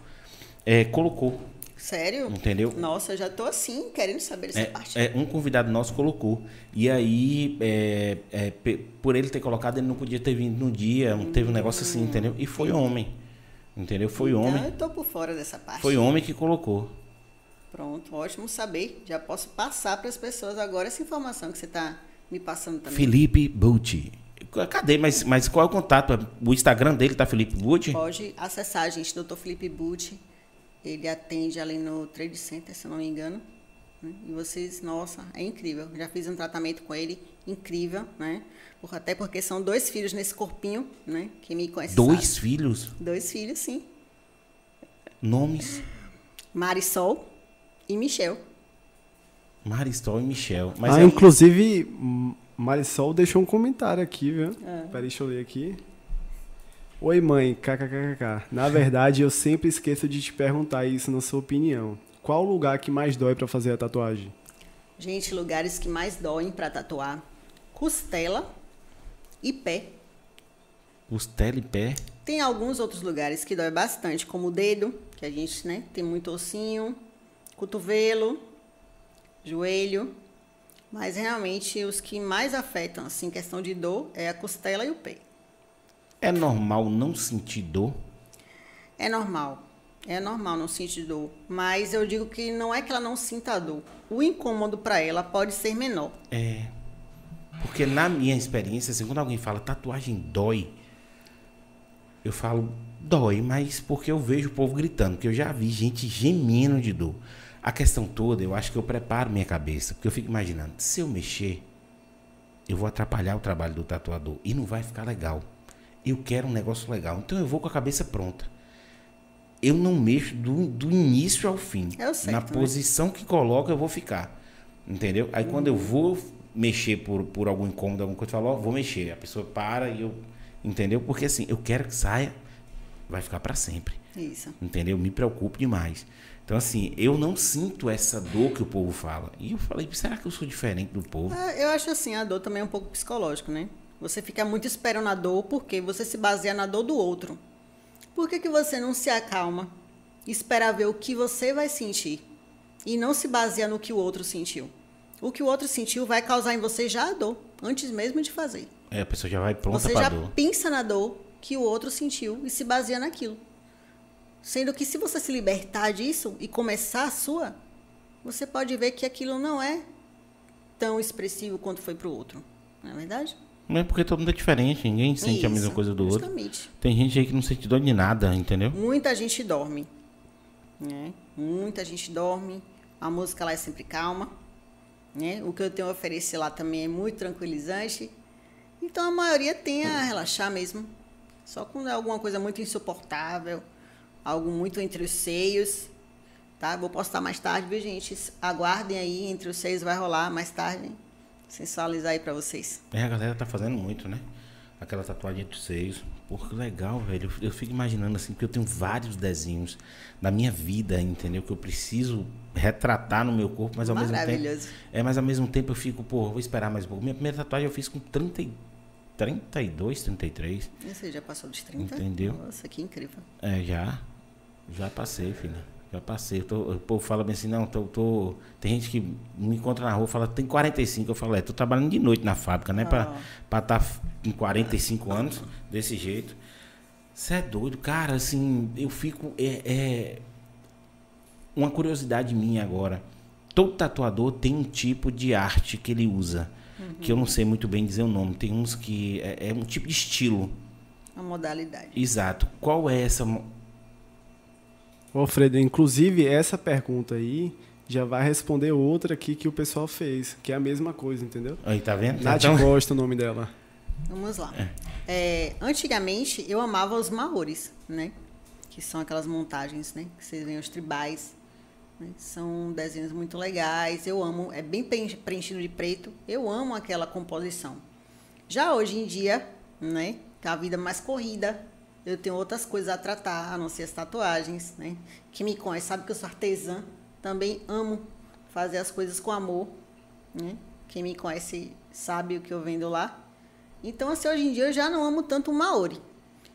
é, colocou, Sério? entendeu? Nossa, eu já tô assim, querendo saber dessa parte. É, é, um convidado nosso colocou. E aí, é, é, por ele ter colocado, ele não podia ter vindo no dia, teve um negócio assim, entendeu? E foi homem. Entendeu? Foi então, homem. eu tô por fora dessa parte. Foi homem que colocou. Pronto, ótimo saber. Já posso passar para as pessoas agora essa informação que você tá me passando também. Felipe Butti. Cadê? Mas, mas qual é o contato? O Instagram dele tá Felipe Butti? Pode acessar, gente, Dr. Felipe Butti. Ele atende ali no Trade Center, se eu não me engano. né? E vocês, nossa, é incrível. Já fiz um tratamento com ele, incrível, né? Por- Até porque são dois filhos nesse corpinho, né? Quem me conhece Dois sabe. filhos, Dois filhos, sim. nomes, Marisol e Michel. Maristol e Michel. Mas ah, é- inclusive, Marisol deixou um comentário aqui, viu? É. Peraí, deixa eu ler aqui. Oi, mãe, kkkk. Na verdade, eu sempre esqueço de te perguntar isso na sua opinião. Qual o lugar que mais dói pra fazer a tatuagem? Gente, lugares que mais doem para tatuar: costela e pé. costela e pé. Tem alguns outros lugares que dói bastante, como o dedo, que a gente né, tem muito ossinho, cotovelo, joelho. Mas realmente os que mais afetam, assim, questão de dor, é a costela e o pé. É normal não sentir dor? É normal. É normal não sentir dor. Mas eu digo que não é que ela não sinta dor. O incômodo para ela pode ser menor. É. Porque na minha experiência, assim, quando alguém fala tatuagem dói, eu falo dói, mas porque eu vejo o povo gritando, porque eu já vi gente gemendo de dor. A questão toda, eu acho que eu preparo minha cabeça, porque eu fico imaginando, se eu mexer, eu vou atrapalhar o trabalho do tatuador e não vai ficar legal. Eu quero um negócio legal, então eu vou com a cabeça pronta. Eu não mexo do, do início ao fim. É o certo, Na né? posição que coloca, eu vou ficar. Entendeu? Aí quando eu vou mexer por, por algum incômodo, alguma coisa, eu falo, ó, vou mexer. A pessoa para e eu. Entendeu? Porque assim, eu quero que saia, vai ficar para sempre. Isso. Entendeu? Me preocupo demais. Então, assim, eu não sinto essa dor que o povo fala. E eu falei, será que eu sou diferente do povo? Ah, Eu acho assim, a dor também é um pouco psicológico, né? Você fica muito esperando a dor porque você se baseia na dor do outro. Por que, que você não se acalma? Espera ver o que você vai sentir e não se baseia no que o outro sentiu. O que o outro sentiu vai causar em você já a dor, antes mesmo de fazer. É, a pessoa já vai pronta Você pra já dor. pensa na dor que o outro sentiu e se baseia naquilo. Sendo que se você se libertar disso e começar a sua, você pode ver que aquilo não é tão expressivo quanto foi para o outro. Não é verdade? É porque todo mundo é diferente, ninguém sente a mesma Isso, coisa do outro. Justamente. Tem gente aí que não sente dor de nada, entendeu? Muita gente dorme. Né? Muita gente dorme. A música lá é sempre calma. Né? O que eu tenho a oferecer lá também é muito tranquilizante. Então a maioria tem a relaxar mesmo. Só quando é alguma coisa muito insuportável, algo muito entre os seios. Tá? Vou postar mais tarde, viu, gente? Aguardem aí, entre os seios vai rolar mais tarde. Sensualizar aí pra vocês. É, a galera tá fazendo muito, né? Aquela tatuagem entre os seios. Pô, que legal, velho. Eu, eu fico imaginando assim, que eu tenho vários desenhos da minha vida, entendeu? Que eu preciso retratar no meu corpo, mas ao mesmo tempo. Maravilhoso. É, mas ao mesmo tempo eu fico, pô, vou esperar mais um pouco. Minha primeira tatuagem eu fiz com 30, e- 32, 33. Você já passou dos 30? Entendeu? Nossa, que incrível. É, já. Já passei, filha. Já passei. Eu tô- o povo fala bem assim, não, tô, tô- Tem gente que me encontra na rua e fala, tem 45. Eu falo, é, tô trabalhando de noite na fábrica, né? Pra Ah. estar tá com 45 anos, desse jeito. Você é doido, cara, assim, eu fico. É, é uma curiosidade minha agora. Todo tatuador tem um tipo de arte que ele usa. Que eu não sei muito bem dizer o nome. Tem uns que. É, é um tipo de estilo. A modalidade. Exato. Qual é essa. Mo- Ô, Fredo, inclusive essa pergunta aí já vai responder outra aqui que o pessoal fez, que é a mesma coisa, entendeu? Aí, tá vendo? Nath Então- Costa, o nome dela. Vamos lá. É, antigamente eu amava os maores, né? Que são aquelas montagens, né? Que vocês veem os tribais. né? São desenhos muito legais. Eu amo, é bem preen- preenchido de preto. Eu amo aquela composição. Já hoje em dia, né? Com a vida mais corrida, eu tenho outras coisas a tratar, a não ser as tatuagens, né? Quem me conhece sabe que eu sou artesã. Também amo fazer as coisas com amor, né? Quem me conhece sabe o que eu vendo lá. Então, assim, hoje em dia eu já não amo tanto o Maori.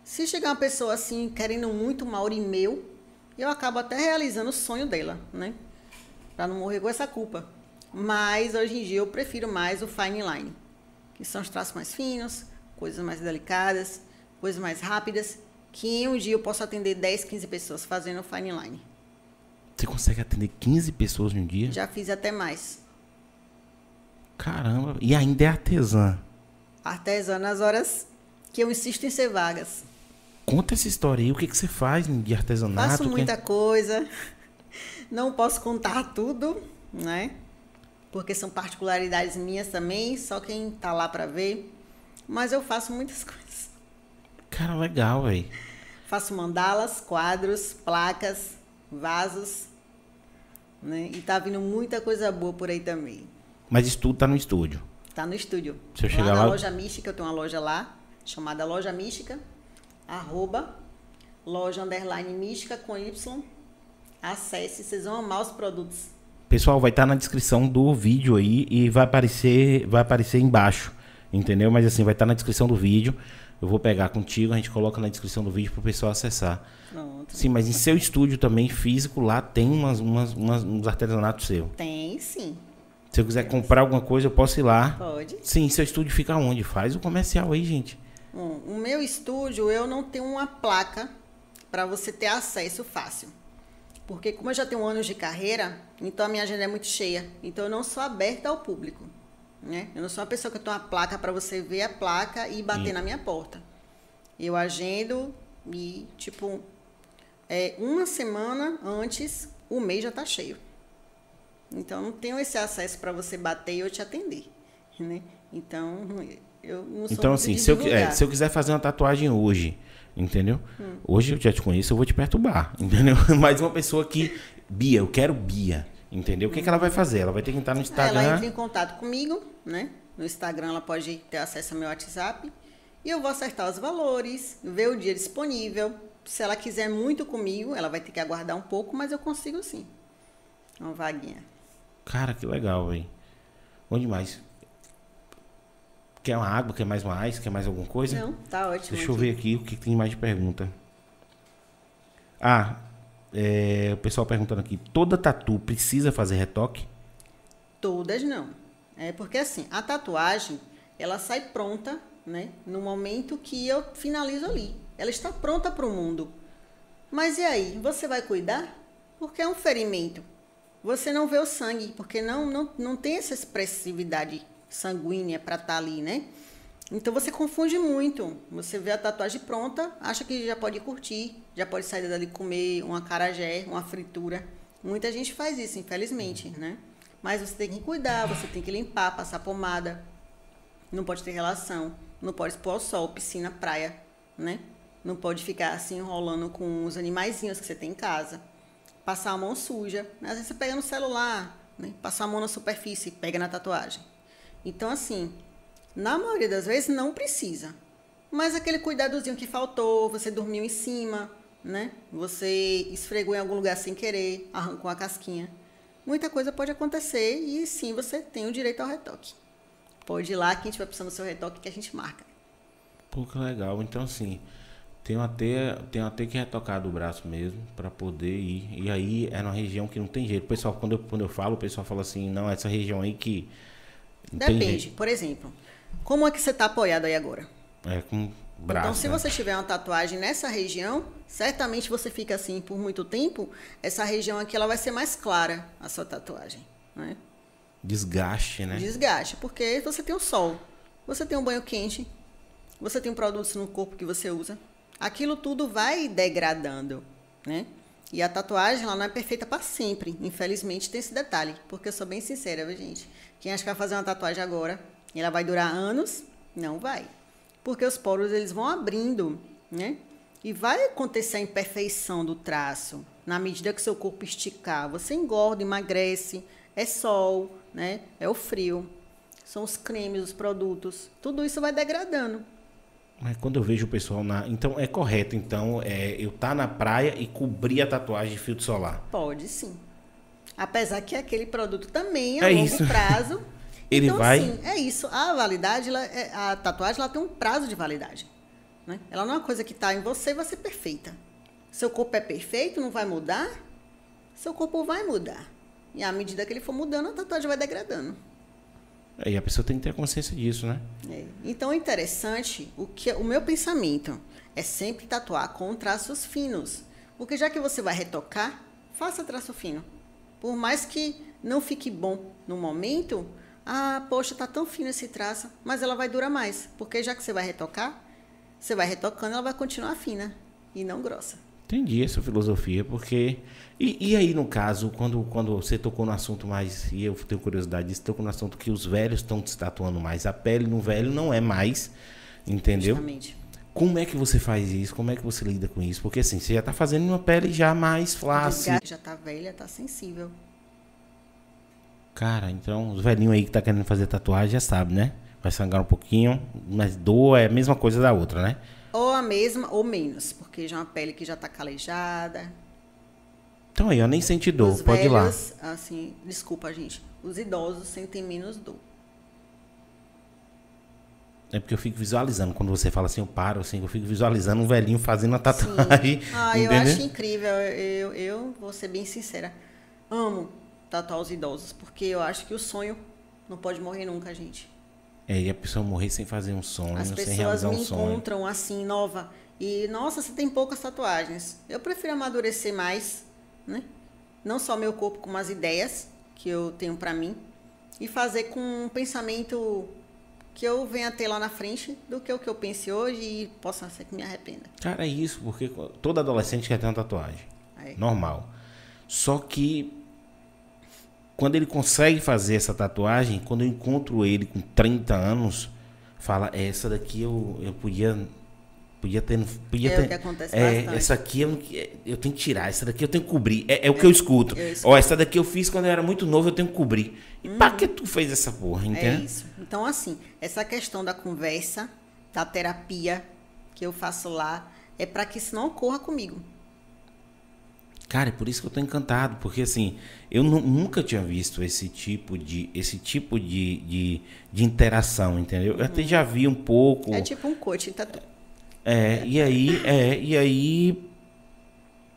Se chegar uma pessoa assim, querendo muito o Maori meu, eu acabo até realizando o sonho dela, né? Pra não morrer com essa culpa. Mas hoje em dia eu prefiro mais o fine line, que são os traços mais finos, coisas mais delicadas, coisas mais rápidas, que em um dia eu posso atender 10, 15 pessoas fazendo o fine line. Você consegue atender 15 pessoas em um dia? Já fiz até mais. Caramba. E ainda é artesã. Artesã nas horas que eu insisto em ser vagas. Conta essa história aí. O que, que você faz de artesanato? Faço Que- muita coisa. Não posso contar tudo, né? Porque são particularidades minhas também, só quem tá lá para ver. Mas eu faço muitas coisas. Cara, legal, velho. Faço mandalas, quadros, placas, vasos, né? E tá vindo muita coisa boa por aí também. Mas isso tudo tá no estúdio. Tá no estúdio. Se eu lá chegar na lá- Loja Mística, eu tenho uma loja lá, chamada Loja Mística, arroba, loja underline mística com Y. Acesse, vocês vão amar os produtos. Pessoal, vai estar na descrição do vídeo aí e vai aparecer, vai aparecer embaixo, entendeu? Mas assim, vai estar na descrição do vídeo. Eu vou pegar contigo, a gente coloca na descrição do vídeo pro pessoal acessar. Pronto. Sim, mas em seu estúdio também físico lá tem umas, umas, umas- uns artesanatos seu. Tem sim, Se eu quiser comprar alguma coisa, eu posso ir lá. pode. Sim, seu estúdio fica onde? Faz o comercial aí, gente. Bom, o meu estúdio, eu não tenho uma placa para você ter acesso fácil. Porque como eu já tenho anos de carreira, então a minha agenda é muito cheia. Então eu não sou aberta ao público. Né? Eu não sou uma pessoa que tem uma placa para você ver a placa e bater na minha porta. Eu agendo e, tipo, é, uma semana antes, o mês já está cheio. Então não tenho esse acesso para você bater e eu te atender. Né? Então, eu não sou Então, assim, se eu, é, se eu quiser fazer uma tatuagem hoje, entendeu? Hum. Hoje eu já te conheço, eu vou te perturbar, entendeu? Mas uma pessoa que. Bia, eu quero Bia, entendeu? O que, que ela vai fazer? Ela vai ter que entrar no Ela Instagram. entra em contato comigo, né? No Instagram ela pode ter acesso ao meu WhatsApp. E eu vou acertar os valores, ver o dia disponível. Se ela quiser muito comigo, ela vai ter que aguardar um pouco, mas eu consigo sim. Uma vaguinha. Cara, que legal, velho. Onde mais? Quer uma água? Quer mais uma ice? Quer mais alguma coisa? Não, tá ótimo. Deixa eu aqui. ver aqui o que tem mais de pergunta. Ah, é, o pessoal perguntando aqui: toda tatu precisa fazer retoque? Todas não. É porque assim, a tatuagem, ela sai pronta, né? No momento que eu finalizo ali. Ela está pronta para o mundo. Mas e aí, você vai cuidar? Porque é um ferimento. Você não vê o sangue, porque não, não, não tem essa expressividade sanguínea para estar ali, né? Então você confunde muito. Você vê a tatuagem pronta, acha que já pode curtir, já pode sair dali comer uma carajé, uma fritura. Muita gente faz isso, infelizmente, né? Mas você tem que cuidar, você tem que limpar, passar pomada. Não pode ter relação, não pode expor ao sol, piscina, praia, né? Não pode ficar assim enrolando com os animaizinhos que você tem em casa. Passar a mão suja. Às vezes você pega no celular, né? Passar a mão na superfície, pega na tatuagem. Então, assim, na maioria das vezes não precisa. Mas aquele cuidadozinho que faltou, você dormiu em cima, né? Você esfregou em algum lugar sem querer, arrancou a casquinha. Muita coisa pode acontecer e sim você tem o direito ao retoque. Pode ir lá que a gente vai precisando do seu retoque que a gente marca. Pô, que legal. Então, assim, tenho até, tenho até que retocar do braço mesmo para poder ir. E aí é numa região que não tem jeito. O pessoal, quando eu, quando eu falo, o pessoal fala assim: não, essa região aí que. Depende. Por exemplo, como é que você está apoiado aí agora? É com braço. então, se né? você tiver uma tatuagem nessa região, certamente você fica assim por muito tempo. Essa região aqui ela vai ser mais clara, a sua tatuagem. Né? Desgaste, né? Desgaste, porque você tem o sol, você tem um banho quente, você tem produtos no corpo que você usa. Aquilo tudo vai degradando, né? E a tatuagem ela não é perfeita para sempre. Infelizmente tem esse detalhe, porque eu sou bem sincera, viu, gente? Quem acha que vai fazer uma tatuagem agora, ela vai durar anos, não vai. Porque os poros eles vão abrindo, né? E vai acontecer a imperfeição do traço. Na medida que seu corpo esticar, você engorda, emagrece, é sol, né? É o frio. São os cremes, os produtos. Tudo isso vai degradando. Mas quando eu vejo o pessoal na. Então é correto, então, é, eu tá na praia e cobrir a tatuagem de filtro solar. Pode sim. Apesar que aquele produto também, a É longo isso. prazo. Ele então, vai- Assim, é isso. A validade, ela, é- a tatuagem, ela tem um prazo de validade. Né? Ela não é uma coisa que está em você e vai ser perfeita. Seu corpo é perfeito, não vai mudar? Seu corpo vai mudar. E à medida que ele for mudando, a tatuagem vai degradando. Aí a pessoa tem que ter consciência disso, né? É. Então é interessante, o, que, o meu pensamento é sempre tatuar com traços finos. Porque já que você vai retocar, faça traço fino. Por mais que não fique bom no momento, ah, poxa, tá tão fino esse traço, mas ela vai durar mais. Porque já que você vai retocar, você vai retocando, ela vai continuar fina e não grossa. Entendi essa filosofia, porque. E, e aí, no caso, quando, quando você tocou no assunto mais. E eu tenho curiosidade disso, tocou no assunto que os velhos estão se tatuando mais. A pele no velho não é mais. Entendeu? Justamente. Como é que você faz isso? Como é que você lida com isso? Porque assim, você já tá fazendo uma pele já mais flácida. Já tá velha, tá sensível. Cara, então os velhinhos aí que tá querendo fazer tatuagem já sabe, né? Vai sangrar um pouquinho, mas doa é a mesma coisa da outra, né? Ou a mesma ou menos, porque já é uma pele que já tá calejada, Então aí, eu nem senti dor, Os pode ir lá. velhos, assim, desculpa, gente. Os idosos sentem menos dor. É porque eu fico visualizando, quando você fala assim, eu paro, assim, eu fico visualizando um velhinho fazendo uma tatuagem. Ah, eu entendeu? acho incrível. Eu, eu vou ser bem sincera. Amo tatuar os idosos, porque eu acho que o sonho não pode morrer nunca, gente. É, e a pessoa morrer sem fazer um sonho, As sem pessoas realizar me um sonho. encontram assim, nova. E, nossa, você tem poucas tatuagens. Eu prefiro amadurecer mais, né? Não só meu corpo, como as ideias que eu tenho pra mim. E fazer com um pensamento que eu venha ter lá na frente do que o que eu pense hoje e possa ser que me arrependa. Cara, é isso, porque todo adolescente quer ter uma tatuagem. É. Normal. Só que quando ele consegue fazer essa tatuagem, quando eu encontro ele com 30 anos, fala, "É, essa daqui eu, eu podia podia ter podia É o ter que acontece é, bastante. essa aqui eu, não- eu tenho que tirar, essa daqui eu tenho que cobrir. É, é o que eu escuto. eu escuto. Ó, essa daqui eu fiz quando eu era muito novo, eu tenho que cobrir. E pra que tu fez essa porra, É entende? isso. Então, assim, essa questão da conversa, da terapia que eu faço lá, é para que isso não ocorra comigo. Cara, é por isso que eu tô encantado, porque assim, eu nu- nunca tinha visto esse tipo de esse tipo de, de, de interação, entendeu? Eu até já vi um pouco. É tipo um coaching tatu. É, e aí, é, e aí,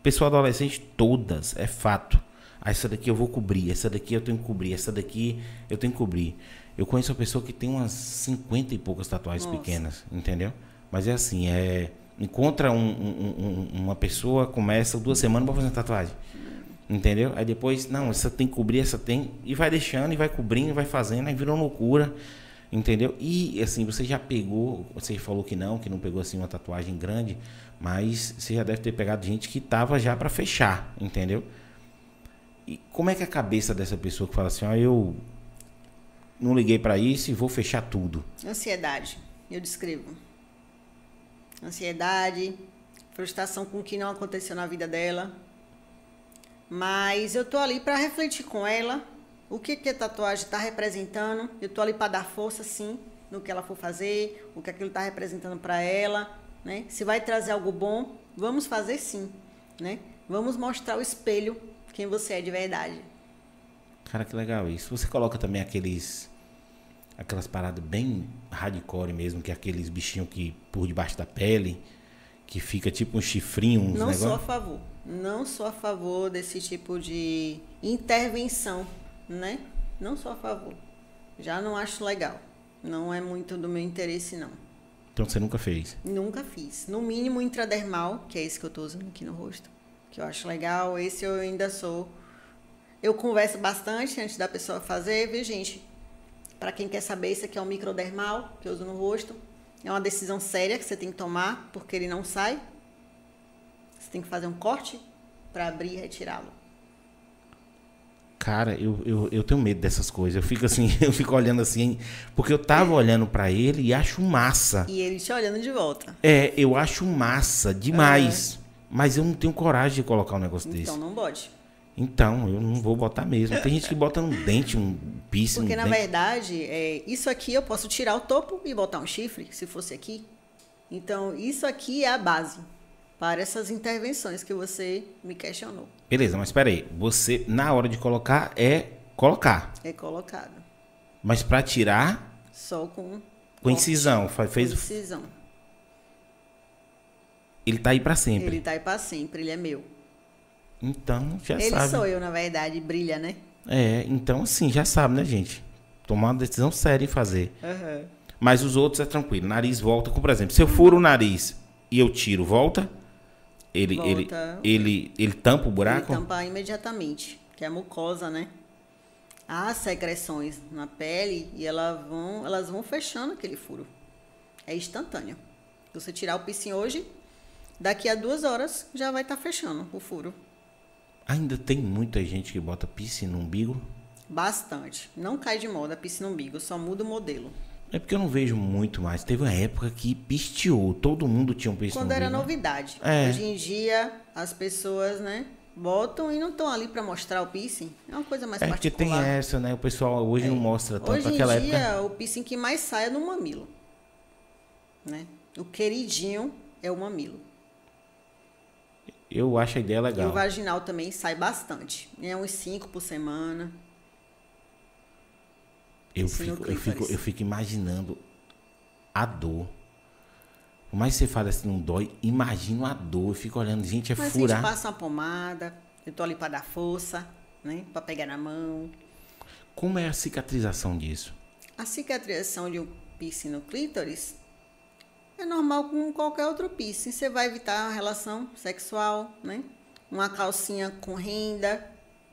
pessoa adolescente, todas, é fato. Ah, essa daqui eu vou cobrir, essa daqui eu tenho que cobrir, essa daqui eu tenho que cobrir. Eu conheço uma pessoa que tem umas 50 e poucas tatuagens Nossa. pequenas, entendeu? Mas é assim, é. Encontra um- um- um- uma pessoa, começa duas semanas pra fazer uma tatuagem. Entendeu? Aí depois, não, essa tem que cobrir, essa tem. E vai deixando, e vai cobrindo, e vai fazendo, aí virou loucura. Entendeu? E assim, você já pegou, você falou que não, que não pegou assim uma tatuagem grande, mas você já deve ter pegado gente que tava já para fechar, entendeu? E como é que é a cabeça dessa pessoa que fala assim, ó, eu não liguei para isso e vou fechar tudo? Ansiedade, eu descrevo. Ansiedade, frustração com o que não aconteceu na vida dela. Mas eu tô ali para refletir com ela o que, que a tatuagem está representando. Eu tô ali para dar força, sim, no que ela for fazer, o que aquilo está representando para ela, né? Se vai trazer algo bom, vamos fazer sim, né? Vamos mostrar o espelho quem você é de verdade. Cara, que legal isso. Você coloca também aqueles aquelas paradas bem hardcore mesmo, que é aqueles bichinhos que por debaixo da pele, que fica tipo um chifrinho, uns Não sou a favor. Não sou a favor desse tipo de intervenção, né? Não sou a favor. Já não acho legal. Não é muito do meu interesse, não. Então você nunca fez. Nunca fiz. No mínimo intradermal, que é esse que eu tô usando aqui no rosto, que eu acho legal. Esse eu ainda sou. Eu converso bastante antes da pessoa fazer, viu, gente? Para quem quer saber, esse aqui é um microdermal que eu uso no rosto. É uma decisão séria que você tem que tomar, porque ele não sai. Você tem que fazer um corte para abrir e retirá-lo. Cara, eu, eu, eu tenho medo dessas coisas. Eu fico assim, eu fico olhando assim, porque eu tava olhando pra ele e acho massa. E ele te olhando de volta. É, eu acho massa demais. Mas eu não tenho coragem de colocar um negócio desse. Então não bote. Então, eu não vou botar mesmo. Tem gente que bota no dente, um piercing Porque no na dente. verdade, é, isso aqui eu posso tirar o topo e botar um chifre, se fosse aqui. Então, isso aqui é a base para essas intervenções que você me questionou. Beleza, mas espera aí. Você, na hora de colocar, é colocar. É colocado. Mas pra tirar, Só com. com incisão. Fez, Incisão. ele tá aí pra sempre. Ele tá aí pra sempre, ele é meu. Então, já ele sabe. sou eu, na verdade, brilha, né? É, então assim, já sabe, né, gente? Tomar uma decisão séria em fazer. Aham. Mas os outros é tranquilo. Nariz volta. Como, por exemplo, se eu furo o nariz e eu tiro, volta? Ele, Volta. ele, ele, ele tampa o Ele buraco? tampa imediatamente, que é a mucosa, né? Há secreções na pele e elas vão, elas vão fechando aquele furo. É instantâneo. Se você tirar o piercing hoje, daqui a duas horas já vai estar fechando o furo. Ainda tem muita gente que bota piercing no umbigo. Bastante. Não cai de moda piercing no umbigo, só muda o modelo. É porque eu não vejo muito mais. Teve uma época que pisteou. Todo mundo tinha um piercing Quando no era umbigo. novidade. É. Hoje em dia, as pessoas, né, botam e não estão ali para mostrar o piercing. É uma coisa mais É porque tem particular. essa, né? O pessoal hoje não mostra tanto. Hoje em dia, época. o piercing que mais sai é no mamilo. Né? O queridinho é o mamilo. Eu acho a ideia E o legal. vaginal também sai bastante. É uns 5 por semana. Eu Esse no fico, eu, fico, eu fico imaginando a dor. Por mais que você fale assim, não dói, imagino a dor. Eu fico olhando, gente, é Mas a gente furar. passa uma pomada. Eu tô ali para dar força, né? Para pegar na mão. Como é a cicatrização disso? A cicatrização de um piercing no clítoris é normal com qualquer outro piercing. Você vai evitar a relação sexual, né? Uma calcinha com renda.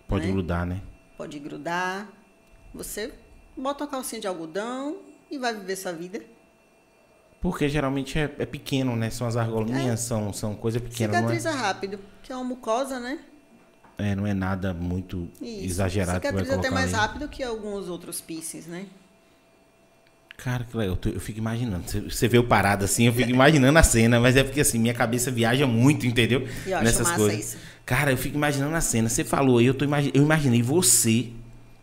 Pode né? grudar, né? pode grudar. Você bota uma calcinha de algodão e vai viver sua vida. Porque geralmente é, é pequeno, né? São as argolinhas, são, são coisa pequena, não é? Cicatriza rápido, que é uma mucosa, né? é? Não é nada muito Isso. exagerado Cicatriza até mais ali. rápido que alguns outros piercings, né? Cara, que legal. Eu, fico imaginando. Você, vê o parado assim, eu fico imaginando a cena, mas é porque assim, minha cabeça viaja muito, entendeu? E eu Nessas coisas. isso. Cara, eu fico imaginando a cena. Você falou aí, eu, tô imagi- eu imaginei você,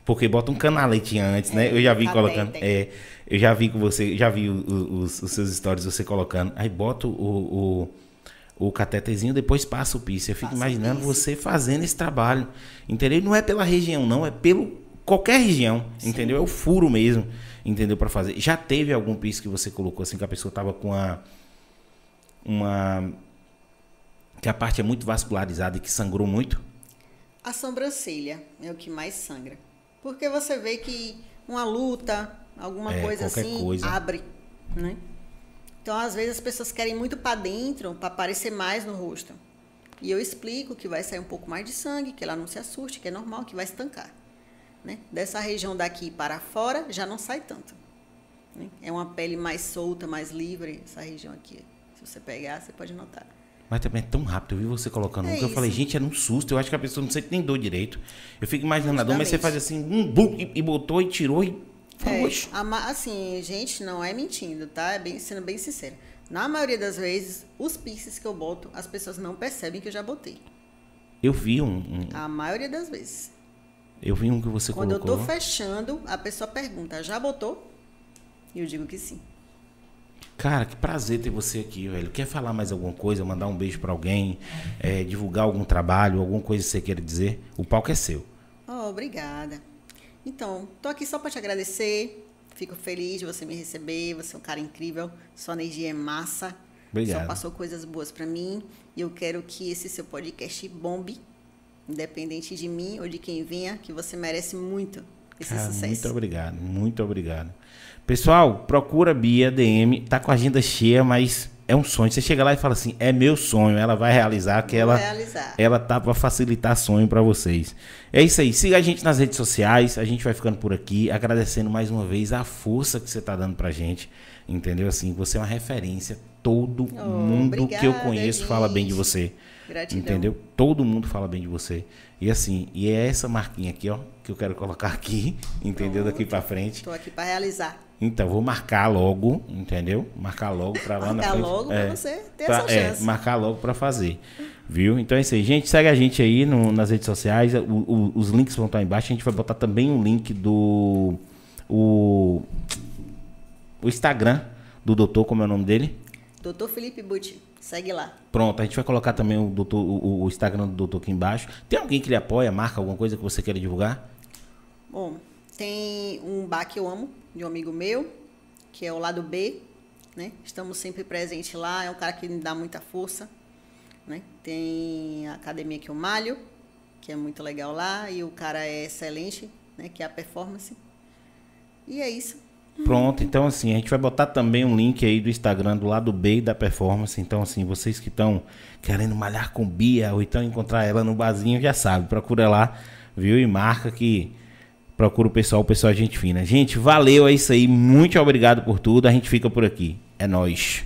porque bota um canaletinha antes, né? Eu já vi tá colocando. bem. É, eu já vi com você, já vi o- o- os, os seus stories você colocando. Aí bota o, o- o catetezinho, depois passa o piercing. Eu fico Passa imaginando você fazendo esse trabalho, entendeu? Não é pela região, não, é pelo qualquer região, entendeu? É o furo mesmo, entendeu? Para fazer. Já teve algum piercing que você colocou assim que a pessoa tava com a uma que a parte é muito vascularizada e que sangrou muito? A sobrancelha é o que mais sangra. Porque você vê que uma luta, alguma É, coisa assim, coisa. abre, né? Então, às vezes, as pessoas querem muito para dentro, para aparecer mais no rosto. E eu explico que vai sair um pouco mais de sangue, que ela não se assuste, que é normal, que vai estancar. Né? Dessa região daqui para fora, já não sai tanto. né? É uma pele mais solta, mais livre, essa região aqui. Se você pegar, você pode notar. Mas também é tão rápido, eu vi você colocando É um que eu falei, gente, era um susto. Eu acho que a pessoa não sente nem dor direito. Eu fico imaginando a dor, mas você faz assim, um bum, e, e botou e tirou e. É, assim, gente, não é mentindo, tá? É bem, sendo bem sincero. Na maioria das vezes, os piercings que eu boto, as pessoas não percebem que eu já botei. Eu vi um, um- A maioria das vezes. Eu vi um que você Quando eu colocou. tô fechando, a pessoa pergunta, já botou? E eu digo que sim. Cara, que prazer ter você aqui, velho. Quer falar mais alguma coisa, mandar um beijo pra alguém, é, divulgar algum trabalho, alguma coisa que você queira dizer? O palco é seu. Oh, obrigada. Então, tô aqui só para te agradecer. Fico feliz de você me receber. Você é um cara incrível. Sua energia é massa. Obrigado. Só passou coisas boas para mim. E eu quero que esse seu podcast bombe. Independente de mim ou de quem venha, que você merece muito esse Cara, sucesso. muito obrigado, muito obrigado. Pessoal, procura Bia DM, tá com a agenda cheia, mas é um sonho. Você chega lá e fala assim: "É meu sonho". Ela vai realizar que Vou ela realizar. ela tá para facilitar sonho para vocês. É isso aí. Siga a gente nas redes sociais. A gente vai ficando por aqui, agradecendo mais uma vez a força que você tá dando pra gente. Entendeu assim? Você é uma referência. Todo Oh, mundo que eu obrigada, conheço fala bem de gente. você. Gratidão. Entendeu? Todo mundo fala bem de você. E assim, e é essa marquinha aqui, ó, que eu quero colocar aqui, entendeu? Daqui pra frente. Estou aqui para realizar. Então, vou marcar logo, entendeu? Marcar logo pra lá na Marcar frente. logo pra você ter pra- essa é, chance. marcar logo pra fazer. Viu? Então é isso aí. Gente, segue a gente aí no- nas redes sociais. O- o- os links vão estar embaixo. A gente vai botar também um link do. O, o Instagram do doutor, como é o nome dele? Doutor Felipe Butti, segue lá. Pronto, a gente vai colocar também o, doutor, o, o Instagram do doutor aqui embaixo. Tem alguém que lhe apoia, marca alguma coisa que você queira divulgar? Bom, tem um bar que eu amo, de um amigo meu, que é o lado B, né? Estamos sempre presentes lá, é um cara que me dá muita força, né? Tem a academia que eu malho, que é muito legal lá, e o cara é excelente, né? Que é a performance. E é isso. Pronto, então assim, a gente vai botar também um link aí do Instagram do lado B da performance. Então, assim, vocês que estão querendo malhar com Bia ou então encontrar ela no barzinho, já sabe, procura lá, viu? E marca que procura o pessoal, o pessoal é gente fina. Gente, valeu, é isso aí. Muito obrigado por tudo. A gente fica por aqui. É nóis.